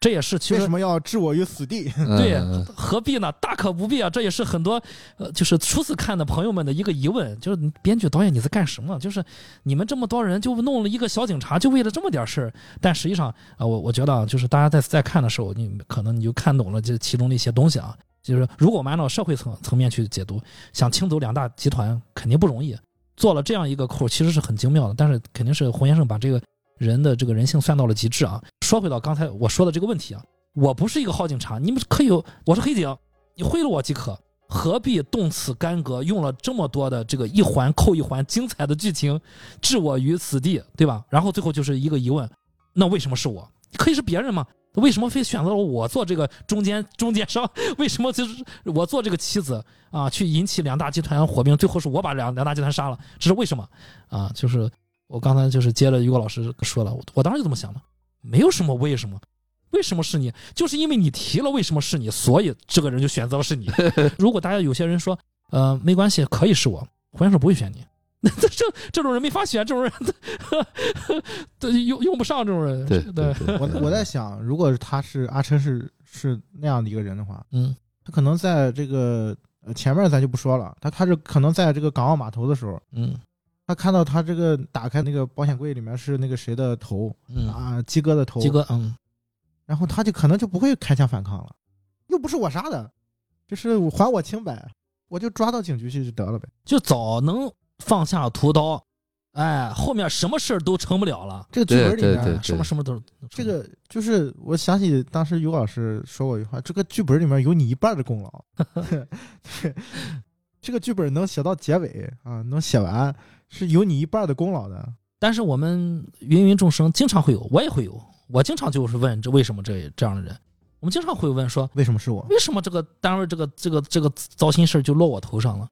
这也是其实为什么要置我于死地？对嗯何必呢？大可不必啊！这也是很多呃，就是初次看的朋友们的一个疑问，就是编剧导演你在干什么？就是你们这么多人就弄了一个小警察，就为了这么点事儿。但实际上啊、呃我我觉得啊，就是大家在在看的时候，你可能你就看懂了这其中的一些东西啊。就是如果我们按照社会层层面去解读，想清走两大集团肯定不容易。做了这样一个扣，其实是很精妙的，但是肯定是洪先生把这个人的这个人性算到了极致啊。说回到刚才我说的这个问题啊，我不是一个好警察，你们可以，我是黑警，你贿赂我即可，何必动此干戈，用了这么多的这个一环扣一环精彩的剧情，置我于死地，对吧？然后最后就是一个疑问，那为什么是我？可以是别人吗？为什么非选择了我做这个中间中间商？为什么就是我做这个棋子啊，去引起两大集团火并，最后是我把两两大集团杀了？这是为什么啊？就是我刚才就是接了于果老师说了，我我当时就这么想的，没有什么为什么。为什么是你？就是因为你提了为什么是你，所以这个人就选择了是你。如果大家有些人说，呃，没关系，可以是我，胡先生不会选你。那 这这种人没法选，这种人，对用用不上这种人。对对我我在想，如果他是阿琛是是那样的一个人的话，嗯他可能在这个呃前面咱就不说了，他他是可能在这个港澳码头的时候，嗯他看到他这个打开那个保险柜里面是那个谁的头嗯，啊，鸡哥的头，鸡哥，嗯。然后他就可能就不会开枪反抗了，又不是我杀的，就是还我清白，我就抓到警局去就得了呗。就早能放下屠刀，哎，后面什么事儿都成不了了，这个剧本里面，对对对什么什么都这个就是我想起当时尤老师说过一句话，这个剧本里面有你一半的功劳。对，这个剧本能写到结尾啊，能写完是有你一半的功劳的。但是我们芸芸众生经常会有，我也会有，我经常就是问这为什么这这样的人，我们经常会问说，为什么是我？为什么这个单位这个这个这个糟心事儿就落我头上了？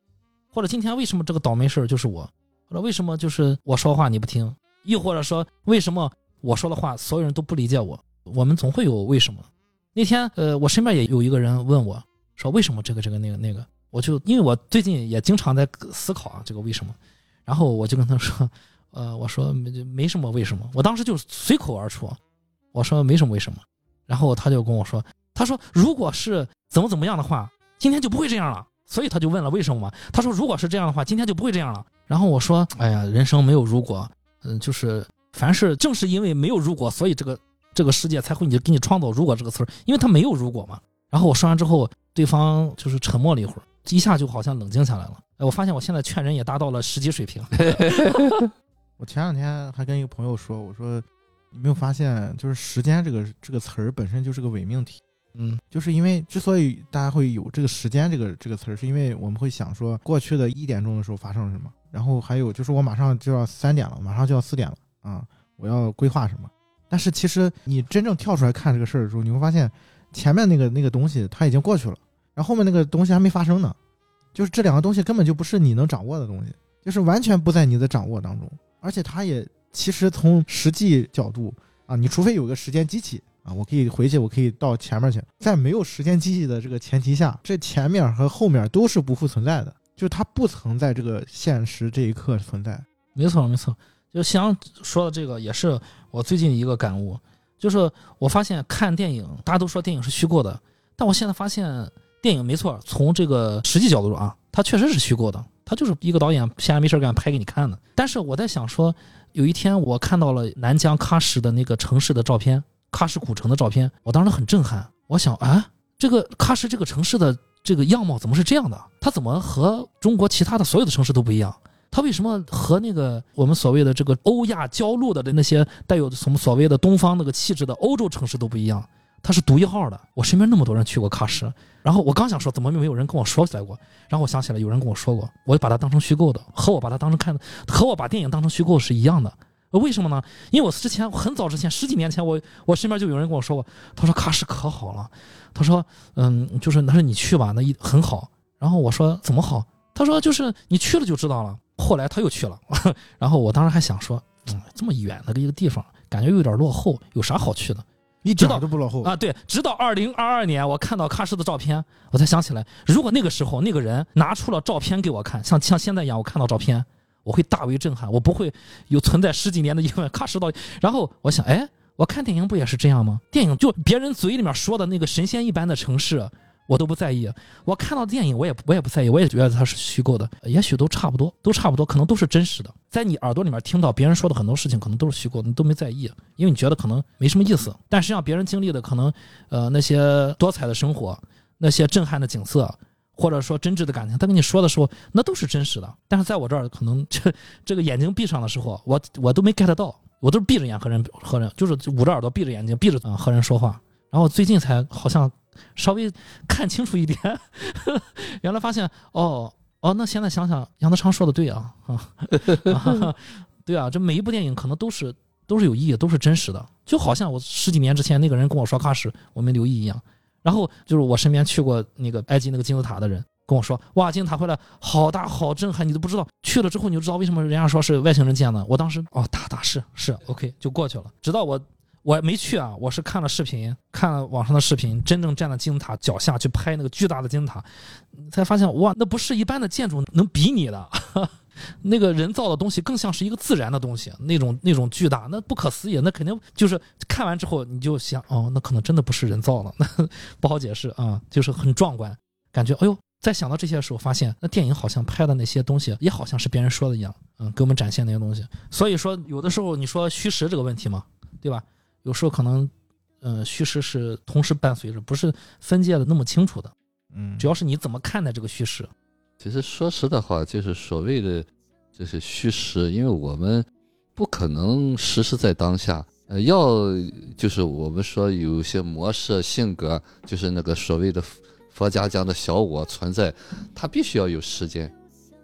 或者今天为什么这个倒霉事儿就是我？或者为什么就是我说话你不听？又或者说为什么我说的话所有人都不理解我？我们总会有为什么。那天呃，我身边也有一个人问我说为什么这个这个那个那个，我就因为我最近也经常在思考啊这个为什么，然后我就跟他说，呃，我说没没什么为什么，我当时就随口而出，我说没什么为什么，然后他就跟我说，他说如果是怎么怎么样的话，今天就不会这样了，所以他就问了为什么，他说如果是这样的话，今天就不会这样了，然后我说，哎呀，人生没有如果，嗯，就是凡是正是因为没有如果，所以这个这个世界才会你给你创造“如果”这个词儿，因为它没有如果嘛。然后我说完之后，对方就是沉默了一会儿，一下就好像冷静下来了。哎，我发现我现在劝人也达到了十级水平。我前两天还跟一个朋友说，我说你没有发现，就是时间这个这个词儿本身就是个伪命题，嗯就是因为之所以大家会有这个时间这个这个词儿，是因为我们会想说过去的一点钟的时候发生了什么，然后还有就是我马上就要三点了，马上就要四点了啊，我要规划什么。但是其实你真正跳出来看这个事儿的时候，你会发现前面那个那个东西它已经过去了，然后后面那个东西还没发生呢，就是这两个东西根本就不是你能掌握的东西，就是完全不在你的掌握当中，而且它也其实从实际角度啊，你除非有个时间机器啊，我可以回去，我可以到前面去，在没有时间机器的这个前提下，这前面和后面都是不复存在的，就是它不曾在这个现实这一刻存在。没错没错，就想说的这个也是我最近一个感悟，就是我发现看电影，大家都说电影是虚构的，但我现在发现电影没错，从这个实际角度啊，它确实是虚构的，它就是一个导演闲着没事干拍给你看的。但是我在想说，有一天我看到了南疆喀什的那个城市的照片，喀什古城的照片，我当时很震撼，我想啊，这个喀什这个城市的这个样貌怎么是这样的？它怎么和中国其他的所有的城市都不一样？它为什么和那个我们所谓的这个欧亚交路的那些带有什么所谓的东方那个气质的欧洲城市都不一样？它是独一号的。我身边那么多人去过喀什，然后我刚想说怎么没有人跟我说起来过，然后我想起来有人跟我说过，我就把它当成虚构的，和我把它当成看的，和我把电影当成虚构是一样的。为什么呢？因为我之前很早之前十几年前，我我身边就有人跟我说过，他说喀什可好了，他说嗯，就是他说你去吧，那一很好。然后我说怎么好？他说就是你去了就知道了。后来他又去了，然后我当时还想说，这么远的一个地方，感觉又有点落后，有啥好去的？一知道都不落后啊，对，直到二零二二年，我看到喀什的照片，我才想起来，如果那个时候那个人拿出了照片给我看，像像现在一样，我看到照片，我会大为震撼，我不会有存在十几年的疑问。喀什到，然后我想，哎，我看电影不也是这样吗？电影就别人嘴里面说的那个神仙一般的城市。我都不在意，我看到电影我也我也不在意，我也觉得它是虚构的，也许都差不多，都差不多，可能都是真实的。在你耳朵里面听到别人说的很多事情，可能都是虚构的，你都没在意，因为你觉得可能没什么意思。但实际上别人经历的可能，呃，那些多彩的生活，那些震撼的景色，或者说真挚的感情，他跟你说的时候，那都是真实的。但是在我这儿，可能 这这个眼睛闭上的时候，我我都没 get 到，我都是闭着眼和人和人，就是捂着耳朵闭着眼睛闭着啊和人说话。然后最近才好像。稍微看清楚一点，原来发现哦哦，那现在想想，杨德昌说的对啊 啊，对啊，这每一部电影可能都是都是有意义，都是真实的，就好像我十几年之前那个人跟我说喀什，我没留意一样。然后就是我身边去过那个埃及那个金字塔的人跟我说，哇，金字塔回来好大好震撼，你都不知道，去了之后你就知道为什么人家说是外星人建的。我当时哦，大大是是 OK 就过去了，直到我。我没去啊，我是看了视频，看了网上的视频，真正站在金字塔脚下去拍那个巨大的金字塔，才发现哇，那不是一般的建筑能比拟的，那个人造的东西更像是一个自然的东西，那种那种巨大，那不可思议，那肯定就是看完之后你就想，哦，那可能真的不是人造的，那 不好解释啊，就是很壮观，感觉哎呦，在想到这些的时候，发现那电影好像拍的那些东西也好像是别人说的一样，嗯，给我们展现那些东西，所以说有的时候你说虚实这个问题嘛，对吧？有时候可能，呃，虚实是同时伴随着，不是分界的那么清楚的。嗯，主要是你怎么看待这个虚实。其实说实的话，就是所谓的就是虚实，因为我们不可能实时在当下。呃，要就是我们说有些模式性格，就是那个所谓的佛家讲的小我存在，它必须要有时间，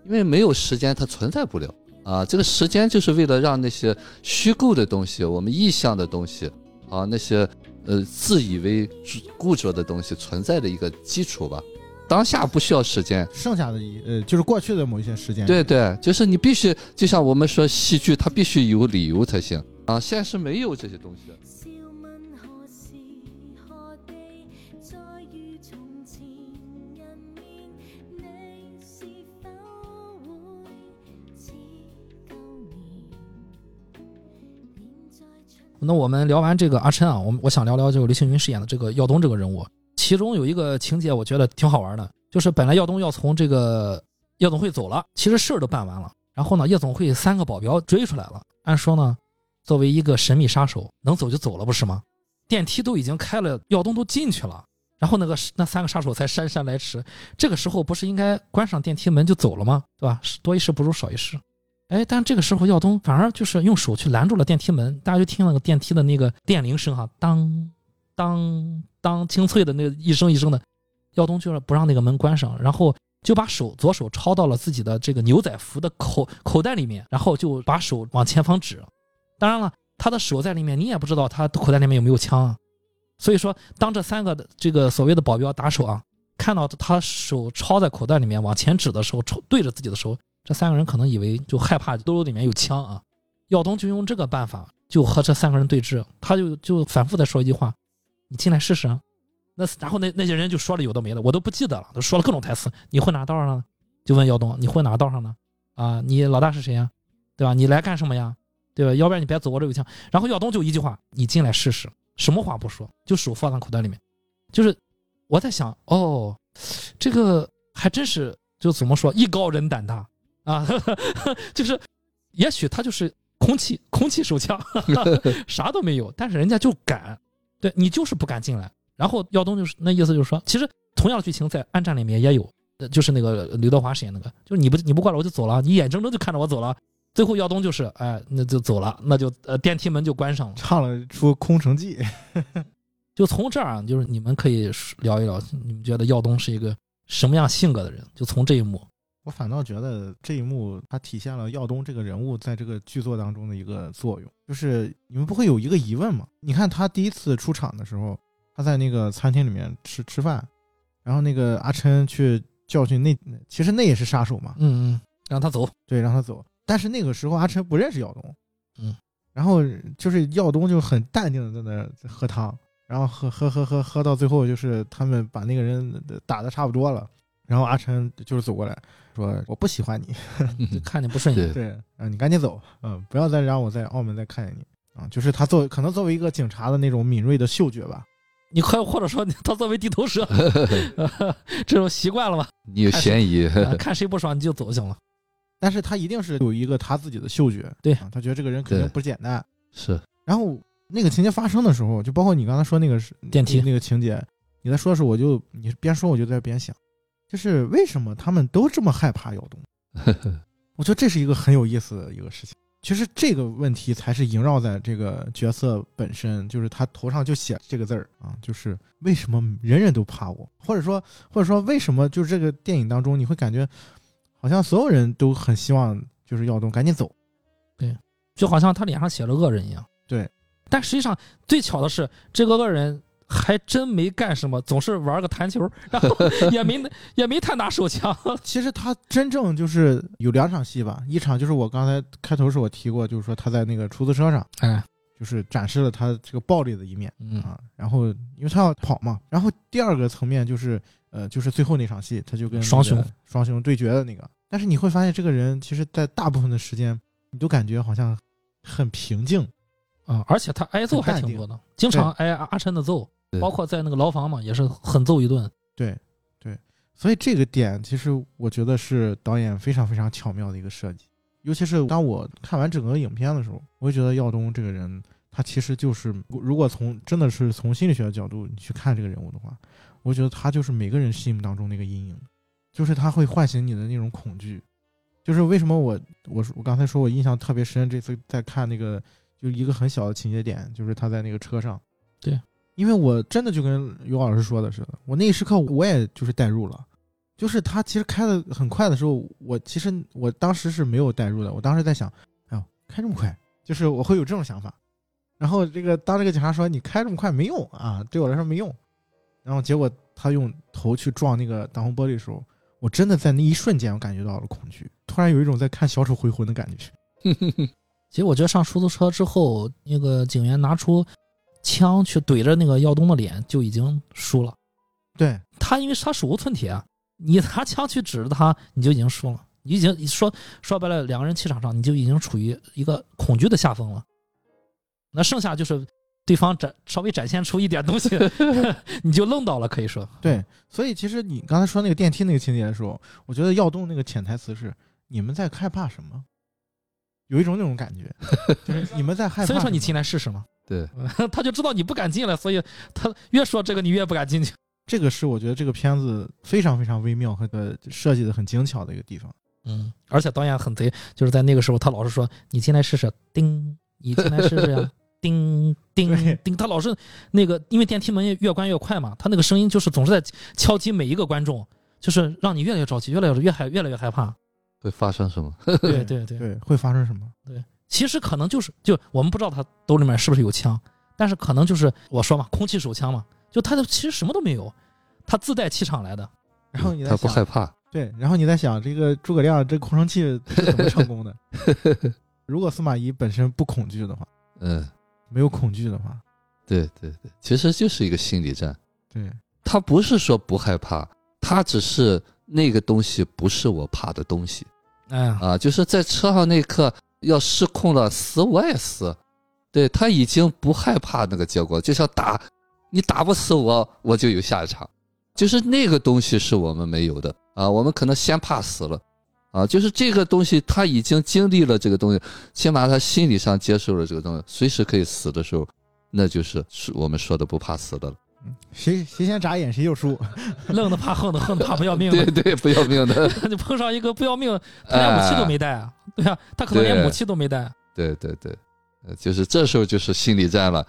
因为没有时间它存在不了。啊，这个时间就是为了让那些虚构的东西、我们意象的东西，啊，那些呃自以为固着的东西存在的一个基础吧。当下不需要时间，剩下的一呃就是过去的某一些时间。对对，就是你必须，就像我们说戏剧，它必须有理由才行啊。现实没有这些东西。那我们聊完这个阿琛啊，我我想聊聊这个刘青云饰演的这个耀东这个人物，其中有一个情节我觉得挺好玩的，就是本来耀东要从这个夜总会走了，其实事儿都办完了，然后呢，夜总会三个保镖追出来了，按说呢，作为一个神秘杀手，能走就走了不是吗？电梯都已经开了，耀东都进去了。然后那个那三个杀手才姗姗来迟，这个时候不是应该关上电梯门就走了吗？对吧？多一事不如少一事。哎，但这个时候耀东反而就是用手去拦住了电梯门，大家就听那个电梯的那个电铃声哈，当当当清脆的那个一声一声的，耀东就是不让那个门关上，然后就把手左手抄到了自己的这个牛仔服的口口袋里面，然后就把手往前方指。当然了，他的手在里面，你也不知道他口袋里面有没有枪啊。所以说，当这三个这个所谓的保镖打手啊，看到他手抄在口袋里面往前指的时候，抽对着自己的手，这三个人可能以为就害怕兜里面有枪啊。耀东就用这个办法，就和这三个人对峙，他就就反复的说一句话：“你进来试试啊。”那然后那那些人就说了有的没的，我都不记得了，都说了各种台词。你混哪道上呢？就问耀东：“你混哪道上呢？啊，你老大是谁呀？对吧？你来干什么呀？对吧？要不然你别走，我这有枪。”然后耀东就一句话：“你进来试试。”什么话不说，就手放在口袋里面，就是我在想，哦，这个还真是就怎么说，艺高人胆大啊，就是也许他就是空气空气手枪，啥都没有，但是人家就敢，对你就是不敢进来。然后耀东就是那意思就是说，其实同样的剧情在《暗战》里面也有，就是那个刘德华饰演那个，就是你不你不过来我就走了，你眼睁睁就看着我走了。最后耀东就是，哎，那就走了，那就呃电梯门就关上了，唱了出《空城计 》，就从这儿啊，就是你们可以聊一聊，你们觉得耀东是一个什么样性格的人？就从这一幕，我反倒觉得这一幕它体现了耀东这个人物在这个剧作当中的一个作用。就是你们不会有一个疑问吗？你看他第一次出场的时候，他在那个餐厅里面吃吃饭，然后那个阿琛去教训那，其实那也是杀手嘛，嗯嗯，让他走，对，让他走。但是那个时候阿琛不认识耀东，嗯，然后就是耀东就很淡定的在那喝汤，然后喝喝喝喝喝到最后就是他们把那个人打的差不多了，然后阿琛就是走过来说我不喜欢你，看你不顺眼，对，啊你赶紧走，嗯，不要再让我在澳门再看见你啊，就是他作为可能作为一个警察的那种敏锐的嗅觉吧，你快或者说他作为地头蛇，这种习惯了吧？你有嫌疑，看谁不爽你就走就行了。但是他一定是有一个他自己的嗅觉，对啊，他觉得这个人肯定不简单。是，然后那个情节发生的时候，就包括你刚才说那个电梯那个情节，你在说的时候，我就你边说我就在边想，就是为什么他们都这么害怕耀东？我觉得这是一个很有意思的一个事情。其实这个问题才是萦绕在这个角色本身，就是他头上就写这个字儿啊，就是为什么人人都怕我，或者说或者说为什么就是这个电影当中你会感觉。好像所有人都很希望，就是耀东赶紧走，对就好像他脸上写了恶人一样。对，但实际上最巧的是，这个恶人还真没干什么，总是玩个弹球，然后 也没也没太拿手枪。其实他真正就是有两场戏吧，一场就是我刚才开头时我提过，就是说他在那个出租车上，哎，就是展示了他这个暴力的一面嗯啊。然后因为他要跑嘛，然后第二个层面就是呃，就是最后那场戏，他就跟双雄双雄对决的那个。但是你会发现，这个人其实在大部分的时间，你都感觉好像很平静。啊，而且他挨揍还挺多的，经常挨阿阿琛的揍，对包括在那个牢房嘛，也是狠揍一顿。对，对，所以这个点其实我觉得是导演非常非常巧妙的一个设计。尤其是当我看完整个影片的时候，我会觉得耀东这个人，他其实就是，如果从真的是从心理学的角度你去看这个人物的话，我觉得他就是每个人心目当中那个阴影，就是他会唤醒你的那种恐惧。就是为什么我我我刚才说我印象特别深，这次在看那个就一个很小的情节点，就是他在那个车上，对，因为我真的就跟于老师说的似的，我那一时刻我也就是代入了，就是他其实开的很快的时候，我其实我当时是没有代入的，我当时在想，哎呦，开这么快，就是我会有这种想法。然后这个当这个警察说你开这么快没用啊，对我来说没用。然后结果他用头去撞那个挡风玻璃的时候，我真的在那一瞬间我感觉到了恐惧，突然有一种在看小丑回魂的感觉。其实我觉得上出租车之后，那个警员拿出枪去怼着那个耀东的脸，就已经输了。对，他因为他手无寸铁啊，你拿枪去指着他，你就已经输了。你已经说说白了，两个人气场上你就已经处于一个恐惧的下风了。那剩下就是对方展稍微展现出一点东西，你就愣到了，可以说。对，所以其实你刚才说那个电梯那个情节的时候，我觉得耀东那个潜台词是你们在害怕什么？有一种那种感觉，就是你们在害怕。所以说你进来试试嘛，对，他就知道你不敢进来，所以他越说这个你越不敢进去。这个是我觉得这个片子非常非常微妙和呃设计的很精巧的一个地方。嗯，而且导演很贼，就是在那个时候，他老是说你进来试试，叮，你进来试试呀，叮叮叮，他老是那个，因为电梯门越关越快嘛，他那个声音就是总是在敲击每一个观众，就是让你越来越着急，越来越越害越来越害怕。会发生什么？对对对，对，会发生什么？其实可能就是就我们不知道他兜里面是不是有枪，但是可能就是我说嘛，空气手枪嘛，就他的其实什么都没有，他自带气场来的。然后你在他不害怕，对，然后你在想这个诸葛亮这空城计是怎么成功的？如果司马懿本身不恐惧的话，嗯，没有恐惧的话，对对对，其实就是一个心理战。对他不是说不害怕，他只是那个东西不是我怕的东西哎呀，啊，就是在车上那一刻要失控了，死我也死。对他已经不害怕那个结果，就像打你打不死我，我就有下一场，就是那个东西是我们没有的啊，我们可能先怕死了。啊，就是这个东西，他已经经历了这个东西，起码他心理上接受了这个东西，随时可以死的时候，那就是是我们说的不怕死的了。谁谁先眨眼谁就输。愣的怕横的，横的怕不要命的，对对，不要命的。就碰上一个不要命，他连武器都没带啊，对啊，他可能连武器都没带。对对对，呃就是这时候就是心理战了，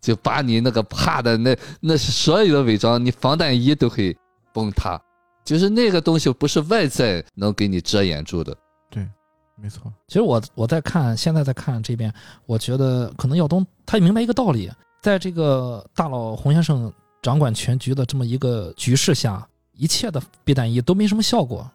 就把你那个怕的那那所有的伪装，你防弹衣都可以崩塌，就是那个东西不是外在能给你遮掩住的。对没错，其实我我在看，现在在看这边，我觉得可能耀东他明白一个道理，在这个大佬洪先生掌管全局的这么一个局势下，一切的避弹衣都没什么效果。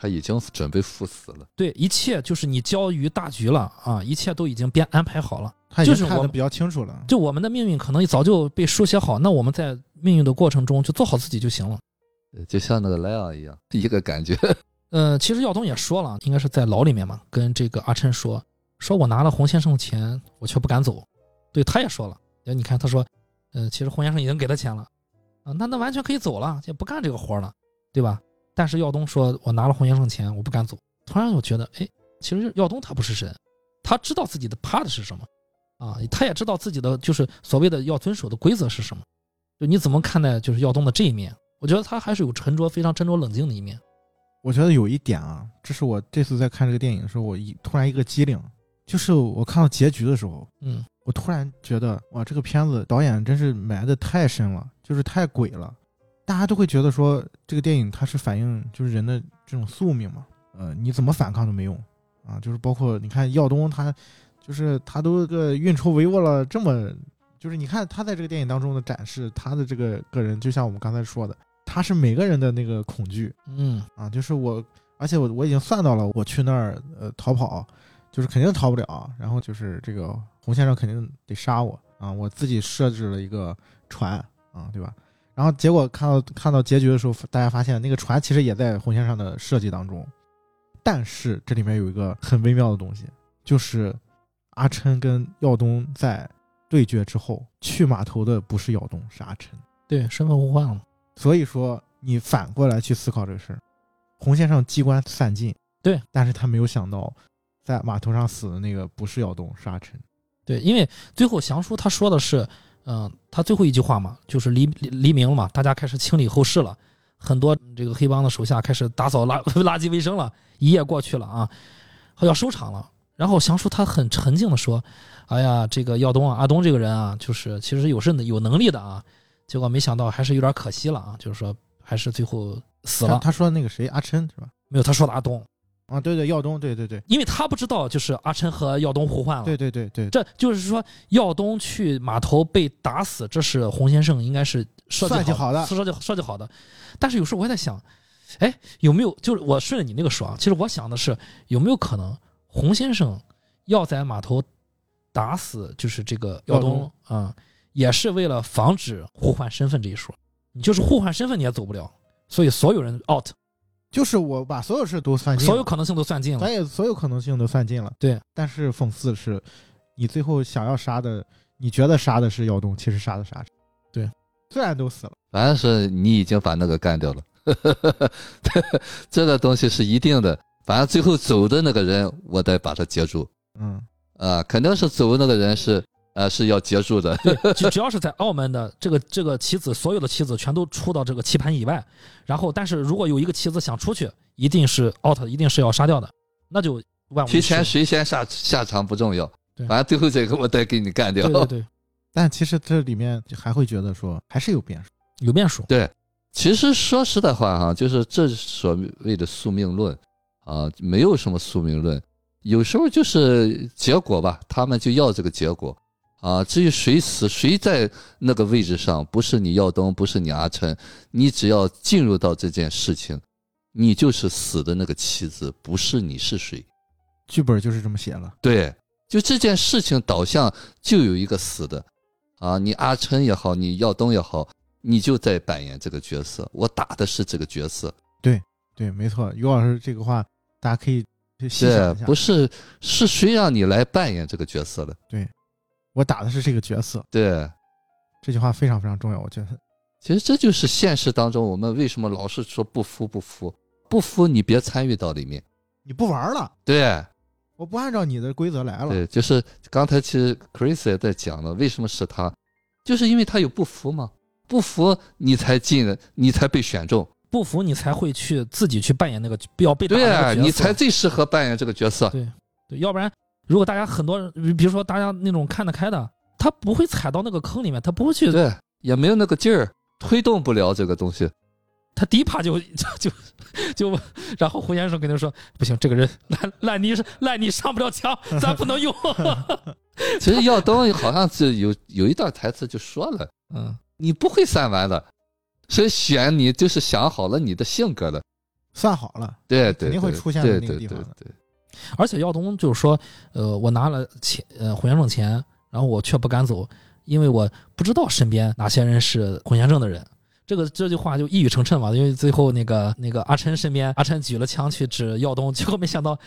他已经准备赴死了，对，一切就是你交于大局了啊，一切都已经编安排好了。他已就是我经看得比较清楚了。就我们的命运可能早就被书写好，那我们在命运的过程中就做好自己就行了。呃就像那个莱昂一样，一个感觉。呃，其实耀东也说了，应该是在牢里面嘛，跟这个阿琛说，说我拿了洪先生的钱，我却不敢走。对，他也说了，哎你看他说，呃，其实洪先生已经给他钱了，啊，那那完全可以走了，也不干这个活了，对吧？但是耀东说我拿了洪先生钱，我不敢走。突然我觉得，哎，其实耀东他不是神，他知道自己的怕的是什么，啊，他也知道自己的就是所谓的要遵守的规则是什么。就你怎么看待就是耀东的这一面？我觉得他还是有沉着、非常沉着冷静的一面。我觉得有一点啊，这是我这次在看这个电影的时候，我一突然一个机灵，就是我看到结局的时候，嗯，我突然觉得哇，这个片子导演真是埋的太深了，就是太鬼了。大家都会觉得说这个电影它是反映就是人的这种宿命嘛，呃，你怎么反抗都没用啊。就是包括你看耀东他，就是他都个运筹帷幄了这么，就是你看他在这个电影当中的展示，他的这个个人，就像我们刚才说的，他是每个人的那个恐惧，嗯，啊，就是我，而且我我已经算到了，我去那儿呃逃跑，就是肯定逃不了。然后就是这个洪先生肯定得杀我啊，我自己设置了一个船啊，对吧？然后结果看到看到结局的时候，大家发现那个船其实也在洪先生的设计当中，但是这里面有一个很微妙的东西，就是阿琛跟耀东在对决之后，去码头的不是耀东，是阿琛。对，身份互换了。所以说，你反过来去思考这个事儿，洪先生机关散尽，对，但是他没有想到，在码头上死的那个不是耀东，是阿琛。对，因为最后祥叔他说的是，嗯、他最后一句话嘛，就是黎黎黎明了嘛，大家开始清理后事了，很多这个黑帮的手下开始打扫垃 垃圾卫生了，一夜过去了啊，要收场了。然后祥叔他很沉静的说：“哎呀，这个耀东啊，阿东这个人啊，就是其实有是有能力的啊，结果没想到还是有点可惜了啊，就是说还是最后死了。他他说那个谁，阿琛是吧？没有他说的阿东，啊，对对，耀东，对对对，因为他不知道就是阿琛和耀东互换了。对对对对，这就是说，耀东去码头被打死，这是洪先生应该是设计好的设计设计好的。但是有时候我也在想，哎，有没有就是我顺着你那个说啊，其实我想的是有没有可能洪先生要在码头打死就是这个耀东耀啊、也是为了防止互换身份这一说。你就是互换身份你也走不了，所以所有人 out，就是我把所有事都算尽，所有可能性都算尽了咱。也所有可能性都算尽了。对，但是讽刺的是，你最后想要杀的你觉得杀的是耀东，其实杀的是阿琛。对，虽然都死了，反正是你已经把那个干掉了，这个东西是一定的。反正最后走的那个人，我得把他截住嗯，啊，肯定是走的那个人是呃是要结束的。对，只只要是在澳门的这个这个棋子，所有的棋子全都出到这个棋盘以外。然后，但是如果有一个棋子想出去，一定是 out，一定是要杀掉的，那就万无一提前失。谁先下下场不重要，反正最后这个我得给你干掉。对对对，但其实这里面还会觉得说还是有变数。有变数。对，其实说实在话哈，就是这所谓的宿命论啊，没有什么宿命论，有时候就是结果吧，他们就要这个结果啊。至于谁死谁在那个位置上，不是你耀东，不是你阿琛，你只要进入到这件事情，你就是死的那个棋子，不是你是谁。剧本就是这么写了。对，就这件事情导向就有一个死的，啊，你阿琛也好，你耀东也好，你就在扮演这个角色，我打的是这个角色，对对，没错，于老师这个话大家可以去想一，下。不是是谁让你来扮演这个角色的？我打的是这个角色，对，这句话非常非常重要，我觉得。其实这就是现实当中我们为什么老是说不服不服不服，你别参与到里面。你不玩了，对我不按照你的规则来了。对，就是刚才其实 Chris 也在讲了，为什么是他，就是因为他有不服嘛，不服你才进了，你才被选中。不服你才会去自己去扮演那个要被打的对啊，那个角色你才最适合扮演这个角色。对对，要不然如果大家很多人，比如说大家那种看得开的，他不会踩到那个坑里面，他不会去，对，也没有那个劲儿，推动不了这个东西。他第一趴就 就就就，然后胡先生跟他说，不行，这个人烂烂泥是烂泥上不了墙，咱不能用。其实耀东好像是有有一段台词就说了，嗯，你不会算完的，所以选你就是想好了你的性格的。算好了，对对，肯定会出现在对对对那个地方的对而且耀东就是说，呃，我拿了钱，呃，胡先生钱，然后我却不敢走，因为我不知道身边哪些人是胡先生的人。这个这句话就一语成谶嘛，因为最后那个那个阿琛身边，阿琛举了枪去指耀东，结果没想到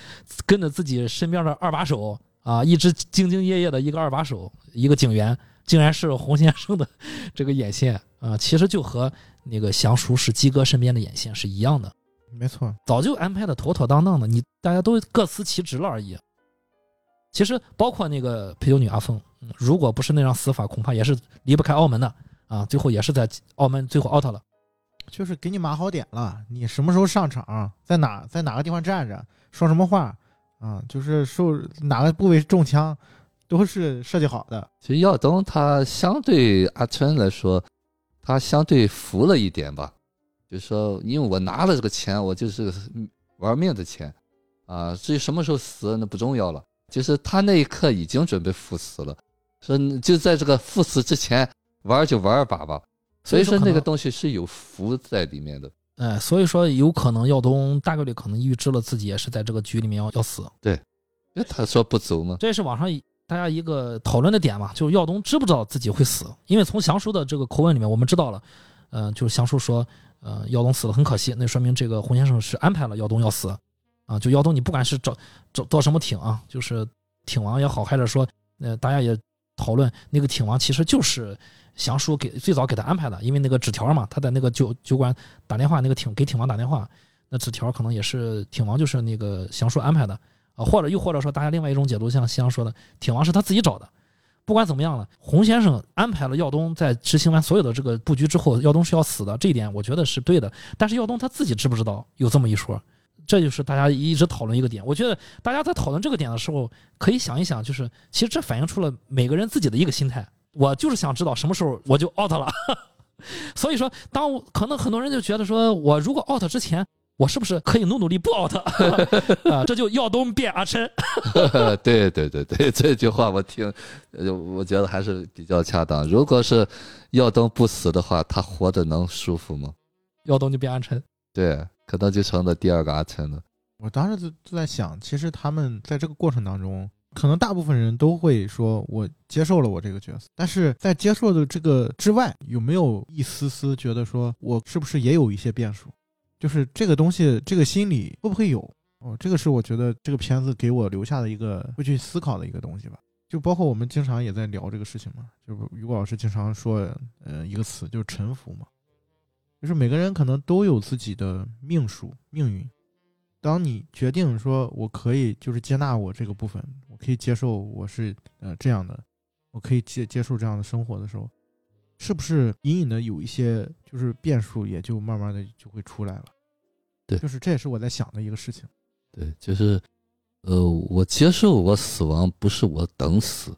跟着自己身边的二把手啊，一直兢兢业业的一个二把手，一个警员，竟然是洪先生的 这个眼线啊，其实就和那个祥叔是鸡哥身边的眼线是一样的。没错。早就安排的妥妥当当的，你大家都各司其职了而已。其实包括那个陪酒女阿凤，嗯如果不是那张死法，恐怕也是离不开澳门的啊，最后也是在澳门最后 out 了。就是给你码好点了，你什么时候上场，在哪在哪个地方站着，说什么话啊，就是受哪个部位中枪，都是设计好的。其实耀东他相对阿春来说，他相对服了一点吧，就是说，因为我拿了这个钱，我就是玩命的钱啊，至于什么时候死那不重要了。就是他那一刻已经准备赴死了，说就在这个赴死之前玩就玩一把吧。所以说那个东西是有福在里面的。哎，所以说有可能耀东大概率可能预知了自己也是在这个局里面要要死，因为他说不走嘛，这也是网上大家一个讨论的点嘛，就是耀东知不知道自己会死？因为从祥叔的这个口吻里面，我们知道了，嗯、就是祥叔说，呃，耀东死了很可惜，那说明这个洪先生是安排了耀东要死，啊，就耀东你不管是找找到什么挺啊，就是挺王也好，还是说，呃，大家也讨论那个挺王其实就是祥叔给最早给他安排的，因为那个纸条嘛，他在那个酒酒馆打电话，那个挺给挺王打电话，那纸条可能也是挺王就是那个祥叔安排的。啊，或者又或者说，大家另外一种解读，像西阳说的，挺王是他自己找的。不管怎么样了，洪先生安排了耀东在执行完所有的这个布局之后，耀东是要死的，这一点我觉得是对的。但是耀东他自己知不知道有这么一说？这就是大家一直讨论一个点。我觉得大家在讨论这个点的时候，可以想一想，就是其实这反映出了每个人自己的一个心态。我就是想知道什么时候我就 out 了。所以说，当可能很多人就觉得说，我如果 out 之前，我是不是可以努努力不 out？啊，这就耀东变阿琛。对对对对，这句话我听，呃，我觉得还是比较恰当。如果是耀东不死的话，他活着能舒服吗？耀东就变阿琛。对，可能就成了第二个阿琛了。我当时就就在想，其实他们在这个过程当中，可能大部分人都会说，我接受了我这个角色，但是在接受的这个之外，有没有一丝丝觉得说我是不是也有一些变数？就是这个东西，这个心理会不会有？哦，这个是我觉得这个片子给我留下的一个会去思考的一个东西吧。就包括我们经常也在聊这个事情嘛，就是于果老师经常说，呃，一个词就是臣服嘛，就是每个人可能都有自己的命数、命运。当你决定说我可以就是接纳我这个部分，我可以接受我是呃这样的，我可以接接受这样的生活的时候，是不是隐隐的有一些就是变数也就慢慢的就会出来了？对就是这也是我在想的一个事情。对，就是，呃，我接受我死亡，不是我等死，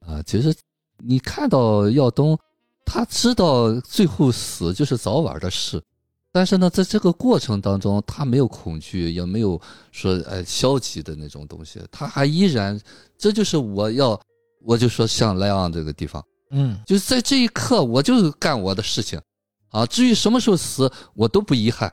啊，其实你看到耀东，他知道最后死就是早晚的事，但是呢，在这个过程当中，他没有恐惧，也没有说呃消极的那种东西，他还依然，这就是我要，我就说像莱昂这个地方，嗯，就是在这一刻，我就干我的事情，啊，至于什么时候死，我都不遗憾，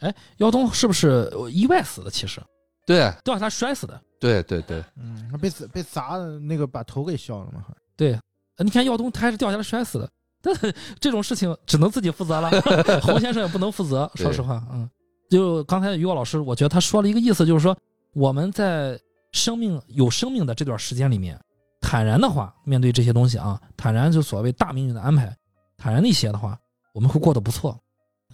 哎耀东是不是意外死的？其实对，掉下来摔死的。对对对。嗯，被砸被砸的那个把头给削了嘛？对，呃你看耀东他还是掉下来摔死的，但 这种事情只能自己负责了，洪先生也不能负责。说实话，嗯，就刚才于果老师，我觉得他说了一个意思，就是说我们在生命有生命的这段时间里面，坦然的话面对这些东西啊，坦然就所谓大命运的安排，坦然的一些的话，我们会过得不错。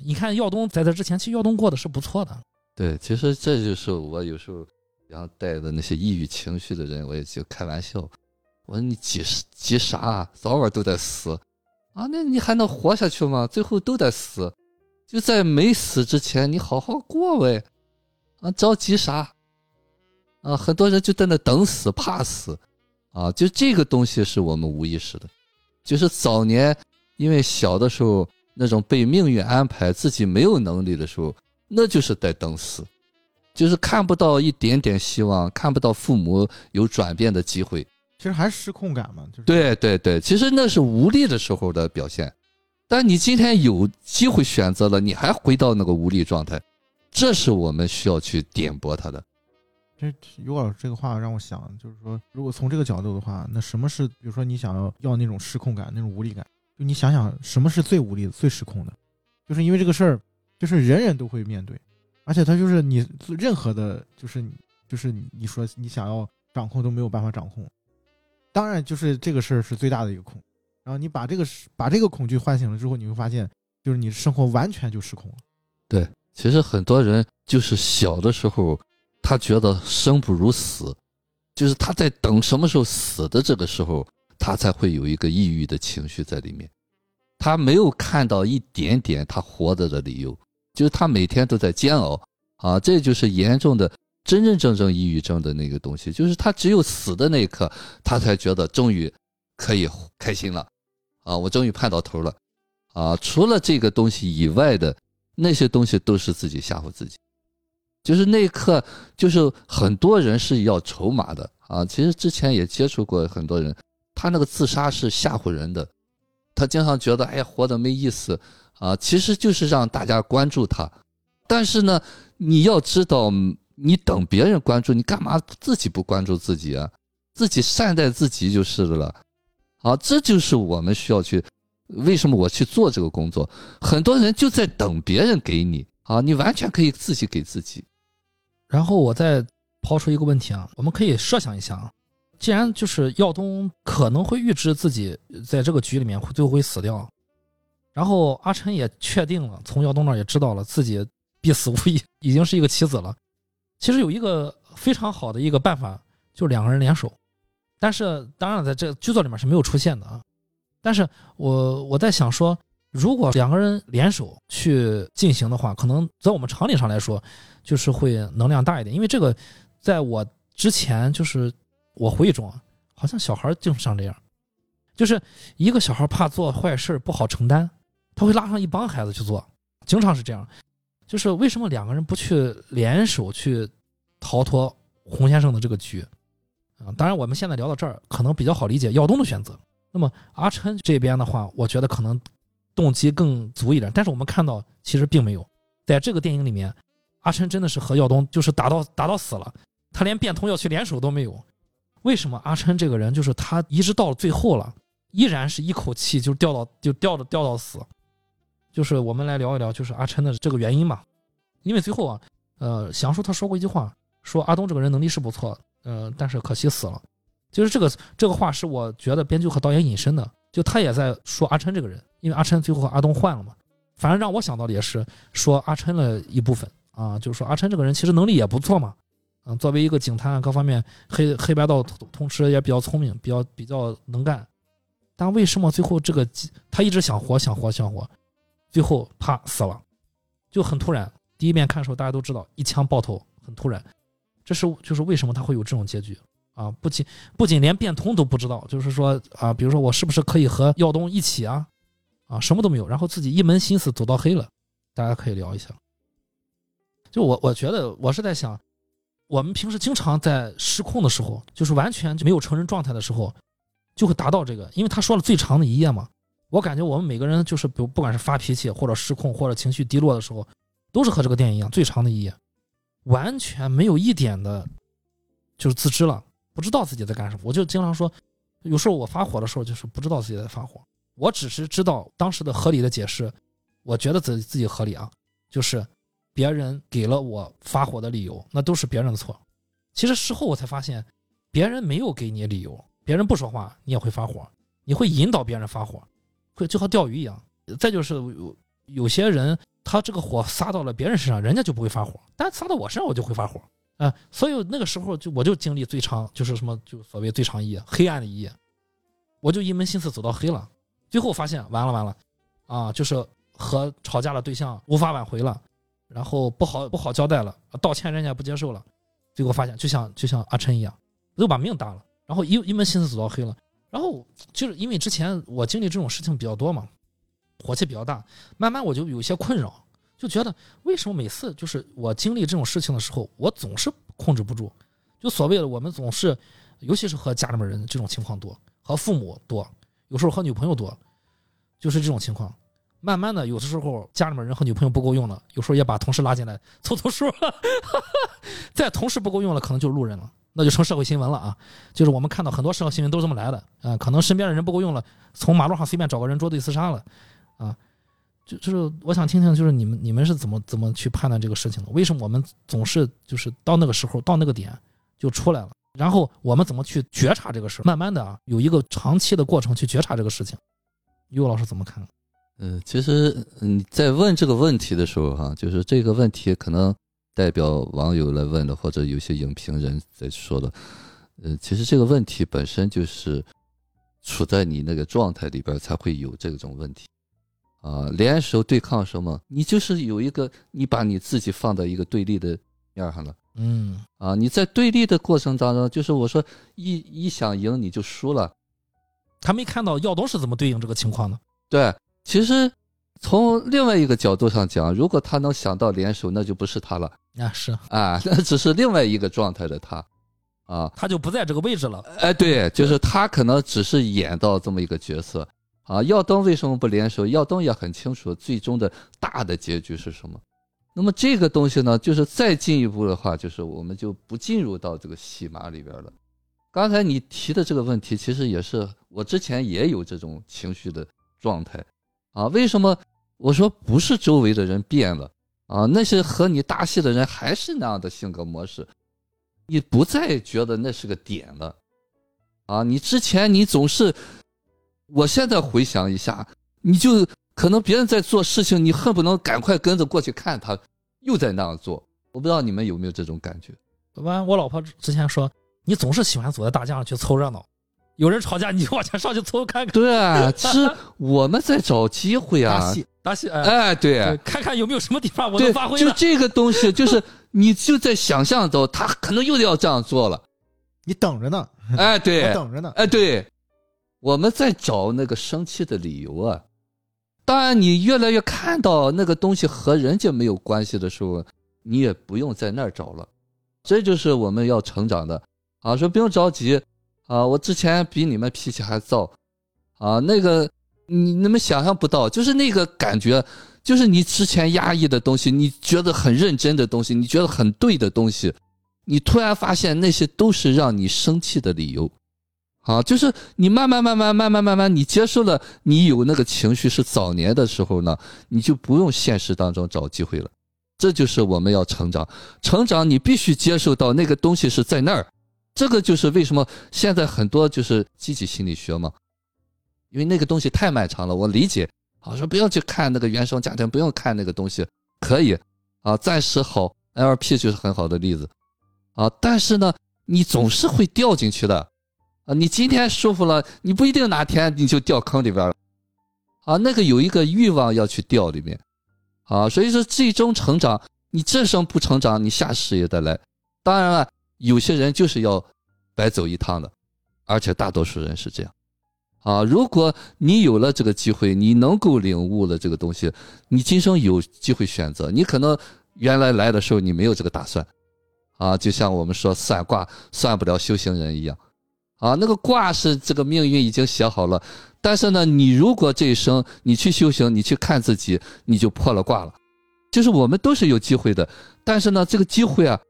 你看耀东在这之前，其实耀东过得是不错的。对，其实这就是我有时候然后带的那些抑郁情绪的人，我也就开玩笑，我说你急急啥啊？早晚都得死啊！那你还能活下去吗？最后都得死，就在没死之前，你好好过呗，啊，着急啥？啊，很多人就在那等死，怕死，啊，就这个东西是我们无意识的，就是早年因为小的时候那种被命运安排，自己没有能力的时候，那就是在等死，就是看不到一点点希望，看不到父母有转变的机会。其实还是失控感嘛，就是对对对，其实那是无力的时候的表现，但你今天有机会选择了，你还回到那个无力状态，这是我们需要去点拨他的。这于果这个话让我想，就是说，如果从这个角度的话，那什么是，比如说你想要要那种失控感、那种无力感，就你想想什么是最无力的、最失控的，就是因为这个事儿，就是人人都会面对，而且他就是你任何的，就是就是你说你想要掌控都没有办法掌控。当然，就是这个事儿是最大的一个恐，然后你把这个把这个恐惧唤醒了之后，你会发现，就是你生活完全就失控了。对，其实很多人就是小的时候，他觉得生不如死，就是他在等什么时候死的这个时候，他才会有一个抑郁的情绪在里面。他没有看到一点点他活着的理由，就是他每天都在煎熬啊，这就是严重的真真正正抑郁症的那个东西，就是他只有死的那一刻，他才觉得终于可以开心了啊，我终于盼到头了啊，除了这个东西以外的。那些东西都是自己吓唬自己，就是那一刻，就是很多人是要筹码的啊。其实之前也接触过很多人，他那个自杀是吓唬人的，他经常觉得哎呀活得没意思啊，其实就是让大家关注他。但是呢，你要知道，你等别人关注你干嘛自己不关注自己啊？自己善待自己就是了。啊，这就是我们需要去。为什么我去做这个工作？很多人就在等别人给你啊，你完全可以自己给自己。然后我再抛出一个问题啊，我们可以设想一下啊，既然就是耀东可能会预知自己在这个局里面会最后会死掉，然后阿琛也确定了，从耀东那儿也知道了自己必死无疑，已经是一个棋子了。其实有一个非常好的一个办法，就是两个人联手，但是当然在这个剧作里面是没有出现的啊。但是我我在想说，如果两个人联手去进行的话，可能在我们常理上来说，就是会能量大一点。因为这个，在我之前就是我回忆中啊，好像小孩经常这样，就是一个小孩怕做坏事不好承担，他会拉上一帮孩子去做，经常是这样。就是为什么两个人不去联手去逃脱洪先生的这个局啊？当然，我们现在聊到这儿，可能比较好理解耀东的选择。那么阿琛这边的话，我觉得可能动机更足一点，但是我们看到其实并没有，在这个电影里面，阿琛真的是和耀东就是打到打到死了，他连变通要去联手都没有。为什么阿琛这个人就是他一直到了最后了，依然是一口气就掉到就掉着掉到死？就是我们来聊一聊，就是阿琛的这个原因嘛。因为最后啊，呃，祥叔他说过一句话，说阿东这个人能力是不错，呃，但是可惜死了。就是这个这个话是我觉得编剧和导演隐身的，就他也在说阿琛这个人，因为阿琛最后和阿东换了嘛。反正让我想到的也是说阿琛的一部分啊，就是说阿琛这个人其实能力也不错嘛，嗯，作为一个警探，各方面黑黑白道同同时也比较聪明，比较比较能干，但为什么最后这个他一直想活想活想活，最后啪死了，就很突然。第一遍看的时候大家都知道一枪爆头很突然，这是就是为什么他会有这种结局啊？不仅不仅连变通都不知道，就是说啊，比如说我是不是可以和耀东一起啊？啊，什么都没有，然后自己一门心思走到黑了，大家可以聊一下。就我我觉得我是在想，我们平时经常在失控的时候，就是完全就没有成人状态的时候，就会达到这个，因为他说了最长的一页嘛。我感觉我们每个人就是，比如不管是发脾气或者失控或者情绪低落的时候，都是和这个电影一样最长的一页，完全没有一点的，就是自知了，不知道自己在干什么。我就经常说，有时候我发火的时候，就是不知道自己在发火。我只是知道当时的合理的解释，我觉得自自己合理啊，就是别人给了我发火的理由，那都是别人的错。其实事后我才发现，别人没有给你理由，别人不说话，你也会发火，你会引导别人发火，会就和钓鱼一样。再就是有有些人，他这个火撒到了别人身上，人家就不会发火，但撒到我身上我就会发火啊。所以那个时候就我就经历最长，就是什么就所谓最长一夜，黑暗的一夜，我就一门心思走到黑了。最后发现完了完了，啊，就是和吵架的对象无法挽回了，然后不好不好交代了，道歉人家不接受了，最后发现就像就像阿琛一样，都把命搭了，然后一一门心思走到黑了，然后就是因为之前我经历这种事情比较多嘛，火气比较大，慢慢我就有些困扰，就觉得为什么每次就是我经历这种事情的时候，我总是控制不住，就所谓的我们总是，尤其是和家里面人这种情况多，和父母多。有时候和女朋友多，就是这种情况。慢慢的，有的时候家里面人和女朋友不够用了，有时候也把同事拉进来凑凑数。再同事不够用了，可能就是路人了，那就成社会新闻了啊！就是我们看到很多社会新闻都是这么来的啊。可能身边的人不够用了，从马路上随便找个人捉对厮杀了啊。就就是我想听听，就是你们你们是怎么怎么去判断这个事情的？为什么我们总是就是到那个时候到那个点就出来了？然后我们怎么去觉察这个事？慢慢的啊，有一个长期的过程去觉察这个事情。于老师怎么看？嗯，其实你在问这个问题的时候，哈，就是这个问题可能代表网友来问的，或者有些影评人在说的。呃，其实这个问题本身就是处在你那个状态里边才会有这种问题啊。联手对抗什么？你就是有一个，你把你自己放到一个对立的面上了。嗯啊，你在对立的过程当中，就是我说一一想赢你就输了。他没看到耀东是怎么对应这个情况的。对，其实从另外一个角度上讲，如果他能想到联手，那就不是他了啊，是啊，那只是另外一个状态的他啊，他就不在这个位置了。哎，对，就是他可能只是演到这么一个角色啊。耀东为什么不联手？耀东也很清楚最终的大的结局是什么。那么这个东西呢，就是再进一步的话，就是我们就不进入到这个戏码里边了。刚才你提的这个问题，其实也是我之前也有这种情绪的状态啊。为什么我说不是周围的人变了啊？那些和你搭戏的人还是那样的性格模式，你不再觉得那是个点了啊？你之前你总是，我现在回想一下，你就可能别人在做事情，你恨不能赶快跟着过去看他又在那样做。我不知道你们有没有这种感觉？完，我老婆之前说。你总是喜欢走在大街上去凑热闹，有人吵架你就往前上去凑看看。对啊，其实我们在找机会啊，打戏打戏，哎，对，看看有没有什么地方我能发挥。就这个东西，就是 你就在想象中，他可能又要这样做了，你等着呢。哎，对，等着呢。哎，对，我们在找那个生气的理由啊。当然，你越来越看到那个东西和人家没有关系的时候，你也不用在那儿找了。这就是我们要成长的。啊，说不用着急，啊，我之前比你们脾气还躁，啊，那个你你们想象不到，就是那个感觉，就是你之前压抑的东西，你觉得很认真的东西，你觉得很对的东西，你突然发现那些都是让你生气的理由，啊，就是你慢慢慢慢慢慢慢慢，你接受了你有那个情绪是早年的时候呢，你就不用现实当中找机会了，这就是我们要成长，成长你必须接受到那个东西是在那儿。这个就是为什么现在很多就是积极心理学嘛，因为那个东西太漫长了，我理解。啊，说不要去看那个原生家庭，不用看那个东西，可以啊，暂时好，LP 就是很好的例子啊。但是呢，你总是会掉进去的你今天舒服了，你不一定哪天你就掉坑里边了啊。那个有一个欲望要去掉里面啊，所以说最终成长，你这生不成长，你下世也得来。当然了，有些人就是要白走一趟的，而且大多数人是这样。啊，如果你有了这个机会，你能够领悟了这个东西，你今生有机会选择。你可能原来来的时候你没有这个打算，啊，就像我们说算卦算不了修行人一样，啊，那个卦是这个命运已经写好了，但是呢，你如果这一生你去修行，你去看自己，你就破了卦了。就是我们都是有机会的，但是呢，这个机会啊，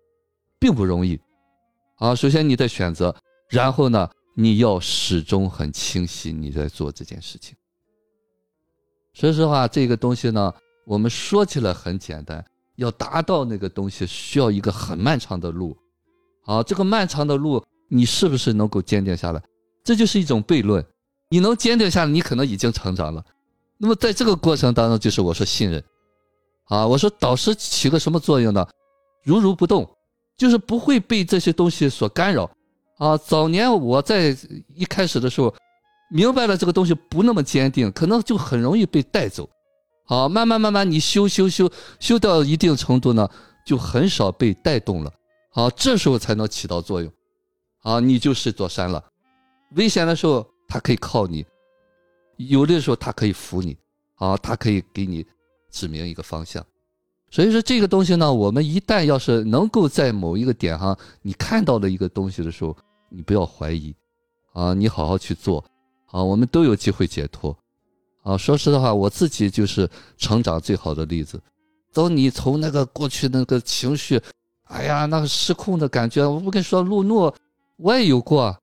并不容易，啊，首先你得选择，然后呢。你要始终很清晰你在做这件事情。说实话，这个东西呢，我们说起来很简单，要达到那个东西需要一个很漫长的路。好，这个漫长的路，你是不是能够坚定下来？这就是一种悖论。你能坚定下来，你可能已经成长了。那么在这个过程当中，就是我说信任。啊，我说导师起个什么作用呢？如如不动，就是不会被这些东西所干扰。啊，早年我在一开始的时候，明白了这个东西不那么坚定，可能就很容易被带走。好，慢慢慢慢你修修修修到一定程度呢，就很少被带动了。好，这时候才能起到作用。啊，你就是座山了。危险的时候，他可以靠你；有的时候，他可以扶你。啊，他可以给你指明一个方向。所以说这个东西呢，我们一旦要是能够在某一个点上，你看到了一个东西的时候，你不要怀疑，啊，你好好去做，啊，我们都有机会解脱，啊，说实话，我自己就是成长最好的例子。当你从那个过去那个情绪，哎呀，那个失控的感觉，我不跟你说，路怒我也有过，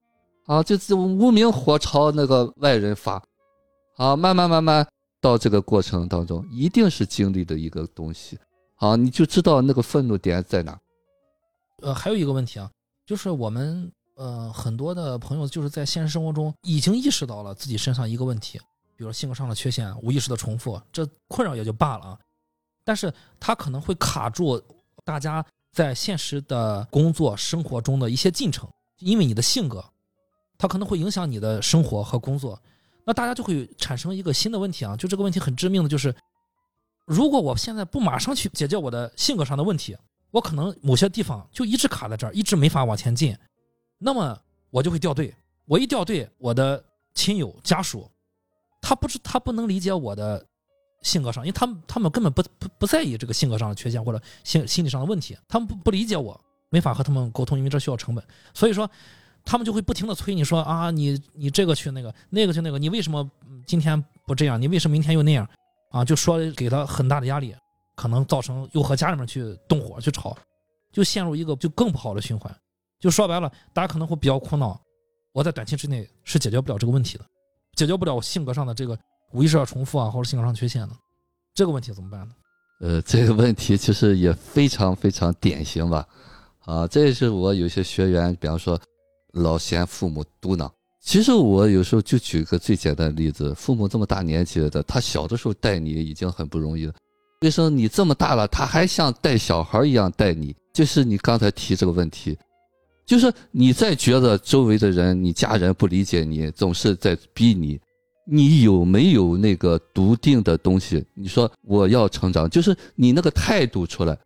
啊，就是无名火朝那个外人发，啊，慢慢慢慢到这个过程当中，一定是经历的一个东西，啊，你就知道那个愤怒点在哪。呃，还有一个问题啊，就是我们。呃，很多的朋友就是在现实生活中已经意识到了自己身上一个问题，比如性格上的缺陷、无意识的重复，这困扰也就罢了啊。但是他可能会卡住大家在现实的工作生活中的一些进程，因为你的性格，它可能会影响你的生活和工作。那大家就会产生一个新的问题啊，就这个问题很致命的就是，如果我现在不马上去解决我的性格上的问题，我可能某些地方就一直卡在这儿，一直没法往前进。那么我就会掉队，我一掉队，我的亲友家属，他不知他不能理解我的性格上，因为他们他们根本不不不在意这个性格上的缺陷或者心心理上的问题，他们不不理解我，没法和他们沟通，因为这需要成本，所以说他们就会不停的催你说啊，你你这个去那个那个去那个，你为什么今天不这样？你为什么明天又那样？啊，就说给他很大的压力，可能造成又和家里面去动火去吵，就陷入一个就更不好的循环。就说白了，大家可能会比较苦恼，我在短期之内是解决不了这个问题的，解决不了我性格上的这个无意识的重复啊，或者性格上缺陷的，这个问题怎么办呢？呃，这个问题其实也非常非常典型吧，啊，这也是我有些学员，比方说老嫌父母嘟囔，其实我有时候就举个最简单的例子，父母这么大年纪的，他小的时候带你已经很不容易了，为什么你这么大了，他还像带小孩一样带你？就是你刚才提这个问题。就是你在觉得周围的人、你家人不理解你，总是在逼你，你有没有那个笃定的东西？你说我要成长，就是你那个态度出来。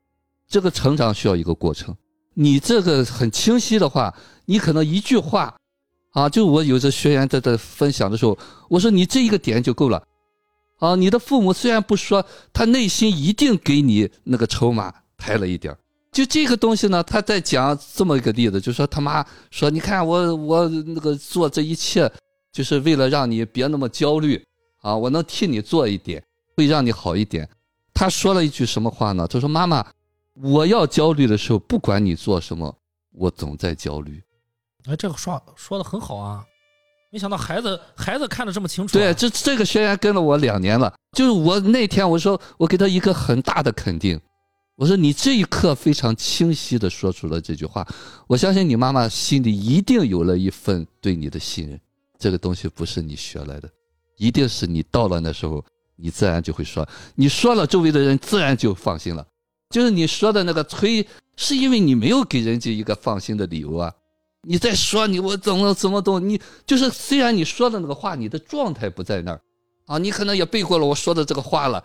这个成长需要一个过程。你这个很清晰的话，你可能一句话，啊，就我有的学员在这分享的时候，我说你这一个点就够了，啊，你的父母虽然不说，他内心一定给你那个筹码抬了一点就这个东西呢，他在讲这么一个例子，就说他妈说，你看我我那个做这一切，就是为了让你别那么焦虑啊，我能替你做一点，会让你好一点。他说了一句什么话呢？他说：“妈妈，我要焦虑的时候，不管你做什么，我总在焦虑。”哎，这个说说的很好啊，没想到孩子孩子看得这么清楚。对，这这个学员跟了我两年了，就是我那天我说我给他一个很大的肯定。我说你这一刻非常清晰的说出了这句话，我相信你妈妈心里一定有了一份对你的信任。这个东西不是你学来的，一定是你到了那时候，你自然就会说，你说了，周围的人自然就放心了。就是你说的那个催，是因为你没有给人家一个放心的理由啊。你在说你我怎么怎么懂你，就是虽然你说的那个话，你的状态不在那儿啊，你可能也背过了我说的这个话了。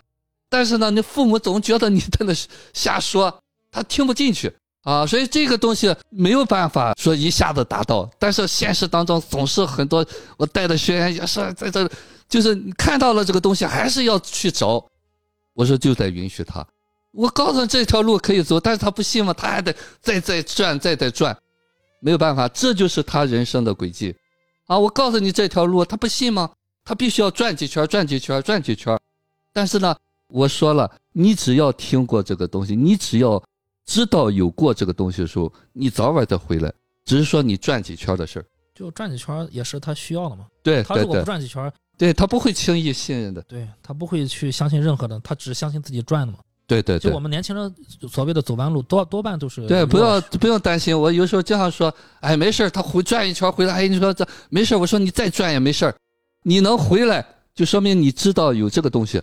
但是呢，你父母总觉得你在那瞎说，他听不进去啊，所以这个东西没有办法说一下子达到。但是现实当中总是很多我带的学员也是在这，就是看到了这个东西还是要去找。我说就得允许他，我告诉他这条路可以走，但是他不信嘛，他还得再再转再再转，没有办法，这就是他人生的轨迹啊。我告诉你这条路，他不信吗？他必须要转几圈转几圈转几圈，但是呢。我说了，你只要听过这个东西，你只要知道有过这个东西的时候，你早晚得回来。只是说你转几圈的事儿，就转几圈也是他需要的嘛。对对他如果不，转几圈，对他不会轻易信任的。对他不会去相信任何的，他只相信自己转的嘛。对对对就我，们年轻人所谓的走弯路，多多半都是对，不要不用担心。我有时候经常说，哎，没事儿他回转一圈回来，哎，你说这没事儿我说你再转也没事儿你能回来，就说明你知道有这个东西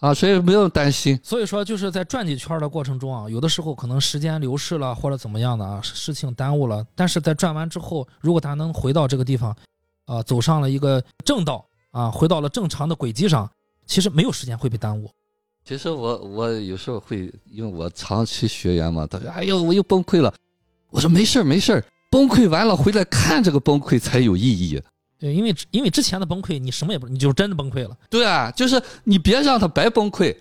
啊，所以不用担心。所以说，就是在转几圈的过程中啊，有的时候可能时间流逝了，或者怎么样的啊，事情耽误了。但是在转完之后，如果他能回到这个地方，啊、走上了一个正道啊，回到了正常的轨迹上，其实没有时间会被耽误。其实我我有时候会，因为我长期学员嘛，他说：“哎呦，我又崩溃了。”我说：“没事儿没事儿，崩溃完了回来看这个崩溃才有意义。对，因为因为之前的崩溃，你什么也不，你就真的崩溃了。”对啊，就是你别让他白崩溃，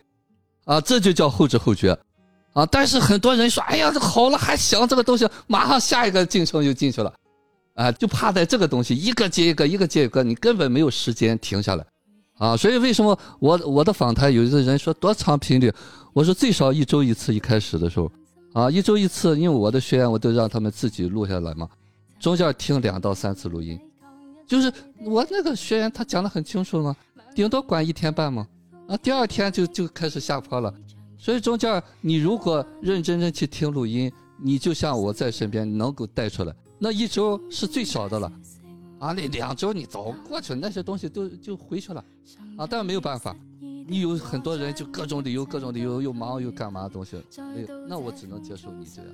啊，这就叫后知后觉，啊。但是很多人说：“哎呀，这好了还行这个东西，马上下一个进程就进去了，啊，就怕在这个东西一个接一个，一个接一个，你根本没有时间停下来。”啊，所以为什么我我的访谈有一个人说多长频率？我说最少一周一次。一开始的时候，啊，一周一次，因为我的学员我都让他们自己录下来嘛，中间听两到三次录音。就是我那个学员他讲的很清楚嘛，顶多管一天半嘛，啊，第二天就就开始下坡了。所以中间你如果认真真去听录音，你就像我在身边能够带出来，那一周是最少的了。啊，那两周你早过去，那些东西都就回去了，啊，但没有办法，你有很多人就各种理由，各种理由又忙又干嘛的东西，哎，那我只能接受你这样。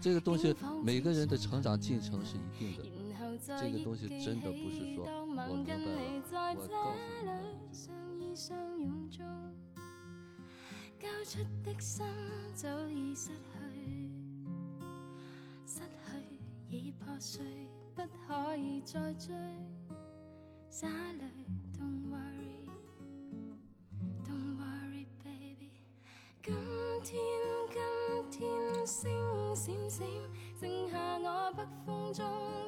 这个东西每个人的成长进程是一定的，这个东西真的不是说我明白了，我告诉你们就交出的心早已失去，失去已破碎，不可以再追。灑淚，Don't worry，Don't worry baby。今天，今天星閃閃，剩下我北風中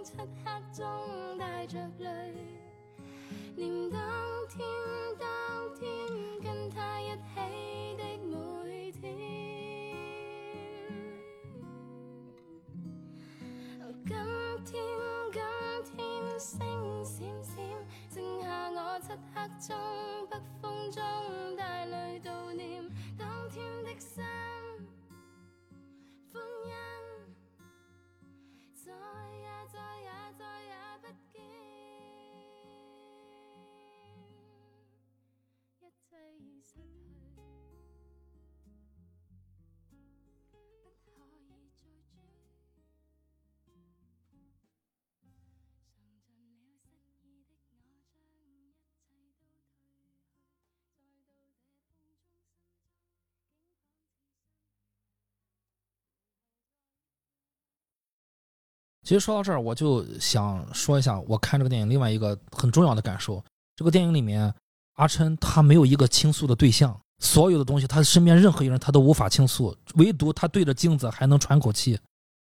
漆黑中帶着淚。念當天，當天跟他一起的每。天，今天星闪闪，剩下我漆黑中北风中带泪悼念。当天的心，歡欣，再也再也再也不其实说到这儿，我就想说一下我看这个电影另外一个很重要的感受。这个电影里面，阿琛他没有一个倾诉的对象，所有的东西他身边任何一个人他都无法倾诉，唯独他对着镜子还能喘口气，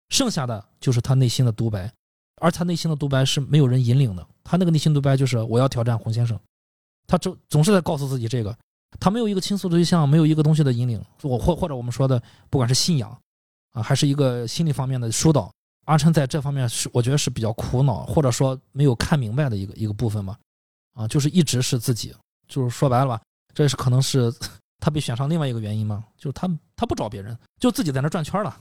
剩下的就是他内心的独白，而他内心的独白是没有人引领的，他那个内心独白就是我要挑战洪先生，他总总是在告诉自己这个，他没有一个倾诉的对象，没有一个东西的引领，我或或者我们说的不管是信仰啊，还是一个心理方面的疏导。阿琛在这方面是我觉得是比较苦恼，或者说没有看明白的一个一个部分吧，啊，就是一直是自己，就是说白了吧，这是可能是他被选上另外一个原因嘛，就是他他不找别人，就自己在那转圈了。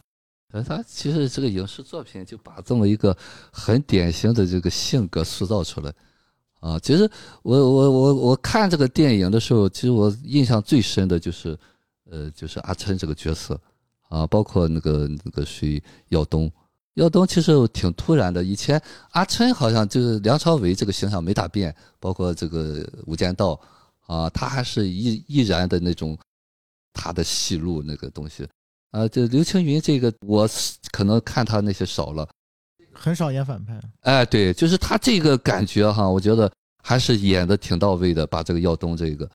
呃，他其实这个影视作品就把这么一个很典型的这个性格塑造出来啊。其实我我我我看这个电影的时候，其实我印象最深的就是，呃，就是阿琛这个角色啊，包括那个那个谁耀东。耀东其实挺突然的，以前阿琛好像就是梁朝伟这个形象没咋变，包括这个《无间道》啊，他还是依依然的那种他的戏路那个东西。啊，这刘青云这个，我可能看他那些少了。很少演反派。哎，对，就是他这个感觉哈，我觉得还是演的挺到位的，把这个耀东这个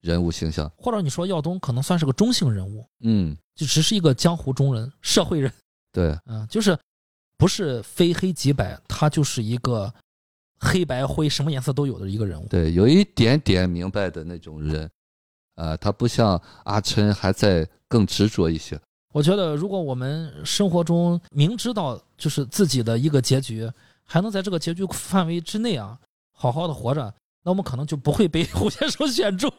人物形象，或者你说耀东可能算是个中性人物，嗯，就只是一个江湖中人、社会人，对，嗯，就是不是非黑即白，他就是一个黑白灰什么颜色都有的一个人物。对，有一点点明白的那种人，呃，他不像阿琛还在更执着一些。我觉得，如果我们生活中明知道就是自己的一个结局，还能在这个结局范围之内啊，好好的活着，那我们可能就不会被 胡先生选中。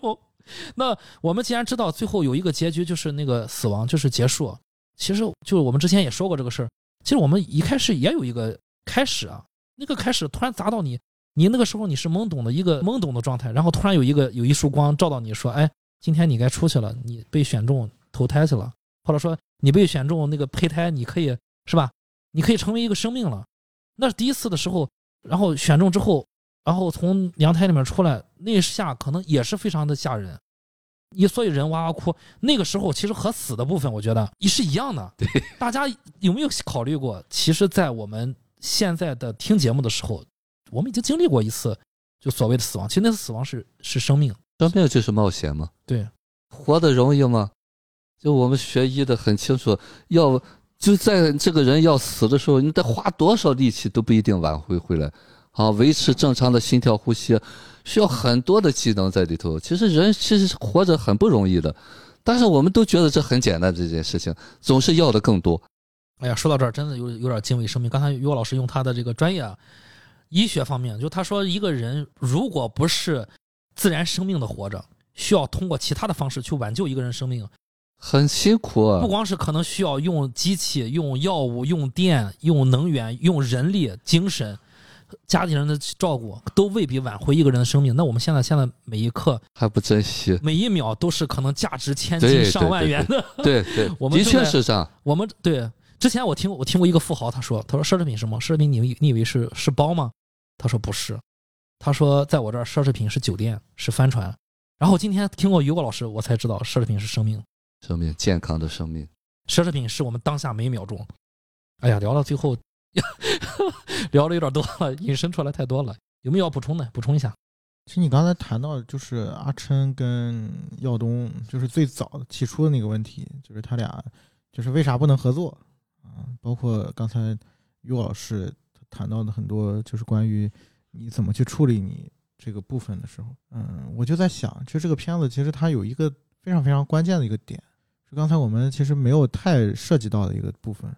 那我们既然知道最后有一个结局，就是那个死亡，就是结束，其实就是我们之前也说过这个事儿。其实我们一开始也有一个开始啊，那个开始突然砸到你，你那个时候你是懵懂的一个懵懂的状态，然后突然有一个有一束光照到你说，哎，今天你该出去了，你被选中投胎去了。或者说你被选中那个胚胎，你可以是吧？你可以成为一个生命了。那是第一次的时候，然后选中之后，然后从娘胎里面出来，那一下可能也是非常的吓人。你所以人哇哇哭，那个时候其实和死的部分，我觉得也是一样的。对，大家有没有考虑过？其实，在我们现在的听节目的时候，我们已经经历过一次就所谓的死亡。其实那次死亡是是生命，生命就是冒险嘛。对，活得容易吗？就我们学医的很清楚，要就在这个人要死的时候，你得花多少力气都不一定挽回回来。啊，维持正常的心跳呼吸，需要很多的技能在里头。其实人其实活着很不容易的，但是我们都觉得这很简单这件事情，总是要的更多。哎呀，说到这儿真的有有点敬畏生命。刚才于老师用他的这个专业啊，医学方面，就他说一个人如果不是自然生命的活着，需要通过其他的方式去挽救一个人生命。很辛苦啊！不光是可能需要用机器、用药物、用电、用能源、用人力、精神、家里人的照顾，都未必挽回一个人的生命。那我们现在现在每一刻还不珍惜，每一秒都是可能价值千金上万元的。对 对，的我们的确是这样。我们对之前我听我听过一个富豪，他说他说奢侈品什么？奢侈品你以你以为是是包吗？他说不是，他说在我这儿奢侈品是酒店是帆船。然后今天听过于果老师，我才知道奢侈品是生命。生命，健康的生命。奢侈品是我们当下每一秒钟。哎呀，聊到最后，聊的有点多了，引申出来太多了。有没有要补充的？补充一下。其实你刚才谈到，就是阿琛跟耀东，就是最早起初的那个问题，就是他俩就是为啥不能合作啊？包括刚才于老师谈到的很多，就是关于你怎么去处理你这个部分的时候，嗯，我就在想，其实这个片子其实它有一个非常非常关键的一个点，是刚才我们其实没有太涉及到的一个部分，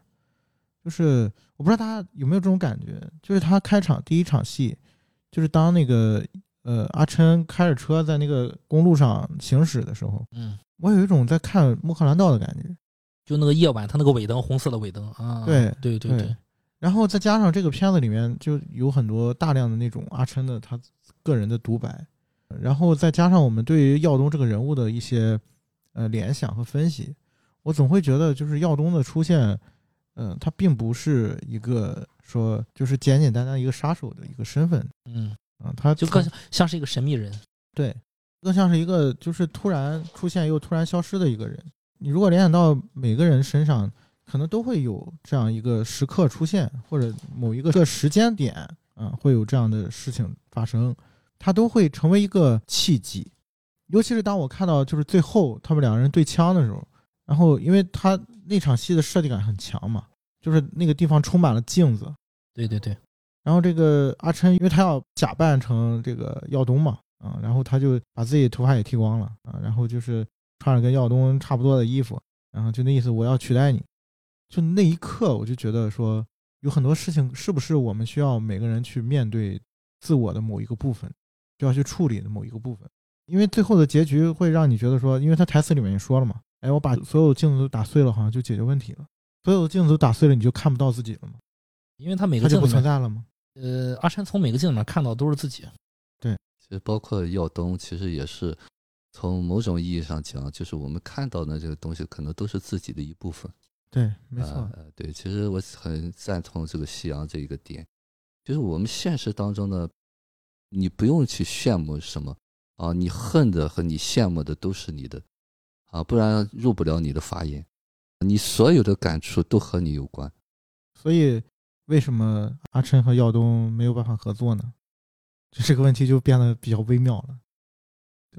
就是我不知道大家有没有这种感觉，就是他开场第一场戏，就是当那个呃阿琛开着车在那个公路上行驶的时候，嗯，我有一种在看《穆赫兰道》的感觉。就那个夜晚，他那个尾灯，红色的尾灯啊。对对对对然后再加上这个片子里面就有很多大量的那种阿琛的他个人的独白，然后再加上我们对于耀东这个人物的一些呃联想和分析，我总会觉得就是耀东的出现，嗯、他并不是一个说就是简简单单一个杀手的一个身份，嗯，啊、他就更像是一个神秘人。对，更像是一个就是突然出现又突然消失的一个人。你如果联想到每个人身上，可能都会有这样一个时刻出现，或者某一个个时间点，啊，会有这样的事情发生，它都会成为一个契机。尤其是当我看到就是最后他们两个人对枪的时候，然后因为他那场戏的设计感很强嘛，就是那个地方充满了镜子，对对对，然后这个阿琛，因为他要假扮成这个耀东嘛，啊，然后他就把自己头发也剃光了啊，然后就是穿着跟耀东差不多的衣服，然后就那意思我要取代你。就那一刻，我就觉得说，有很多事情是不是我们需要每个人去面对自我的某一个部分，需要去处理的某一个部分。因为最后的结局会让你觉得说，因为他台词里面也说了嘛，哎，我把所有镜子都打碎了，好像就解决问题了。所有的镜子都打碎了，你就看不到自己了吗？因为他每个镜子不，存在了吗？呃，阿山从每个镜里面看到都是自己。对其实包括耀东，其实也是从某种意义上讲，就是我们看到的这个东西，可能都是自己的一部分。对，没错，呃呃对，其实我很赞同这个夕阳这一个点，就是我们现实当中呢，你不用去羡慕什么啊，你恨的和你羡慕的都是你的啊，不然入不了你的法眼。你所有的感触都和你有关。所以为什么阿琛和耀东没有办法合作呢？就这个问题就变得比较微妙了。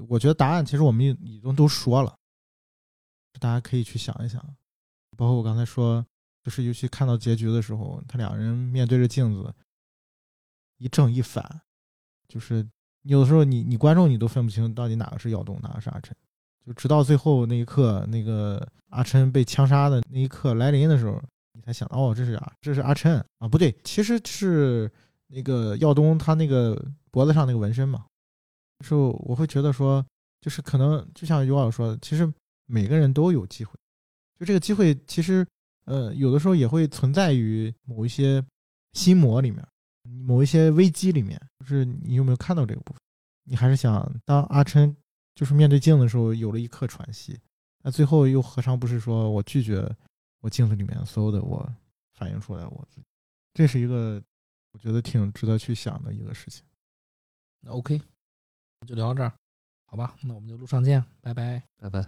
我觉得答案其实我们已已经都说了，大家可以去想一想。包括我刚才说，就是尤其看到结局的时候，他两人面对着镜子，一正一反，就是有时候你你观众你都分不清到底哪个是耀东，哪个是阿琛。就直到最后那一刻，那个阿琛被枪杀的那一刻来临的时候，你才想到哦，这是啊，这是阿琛啊，不对，其实是那个耀东他那个脖子上那个纹身嘛。就是我会觉得说，就是可能就像于老师说的，其实每个人都有机会，就这个机会其实呃有的时候也会存在于某一些心魔里面，某一些危机里面。就是你有没有看到这个部分？你还是想当阿琛就是面对镜子的时候有了一刻喘息，那最后又何尝不是说我拒绝我镜子里面所有的我反映出来我自己？这是一个我觉得挺值得去想的一个事情。那 OK，就聊到这儿，好吧？那我们就路上见，拜拜。拜拜。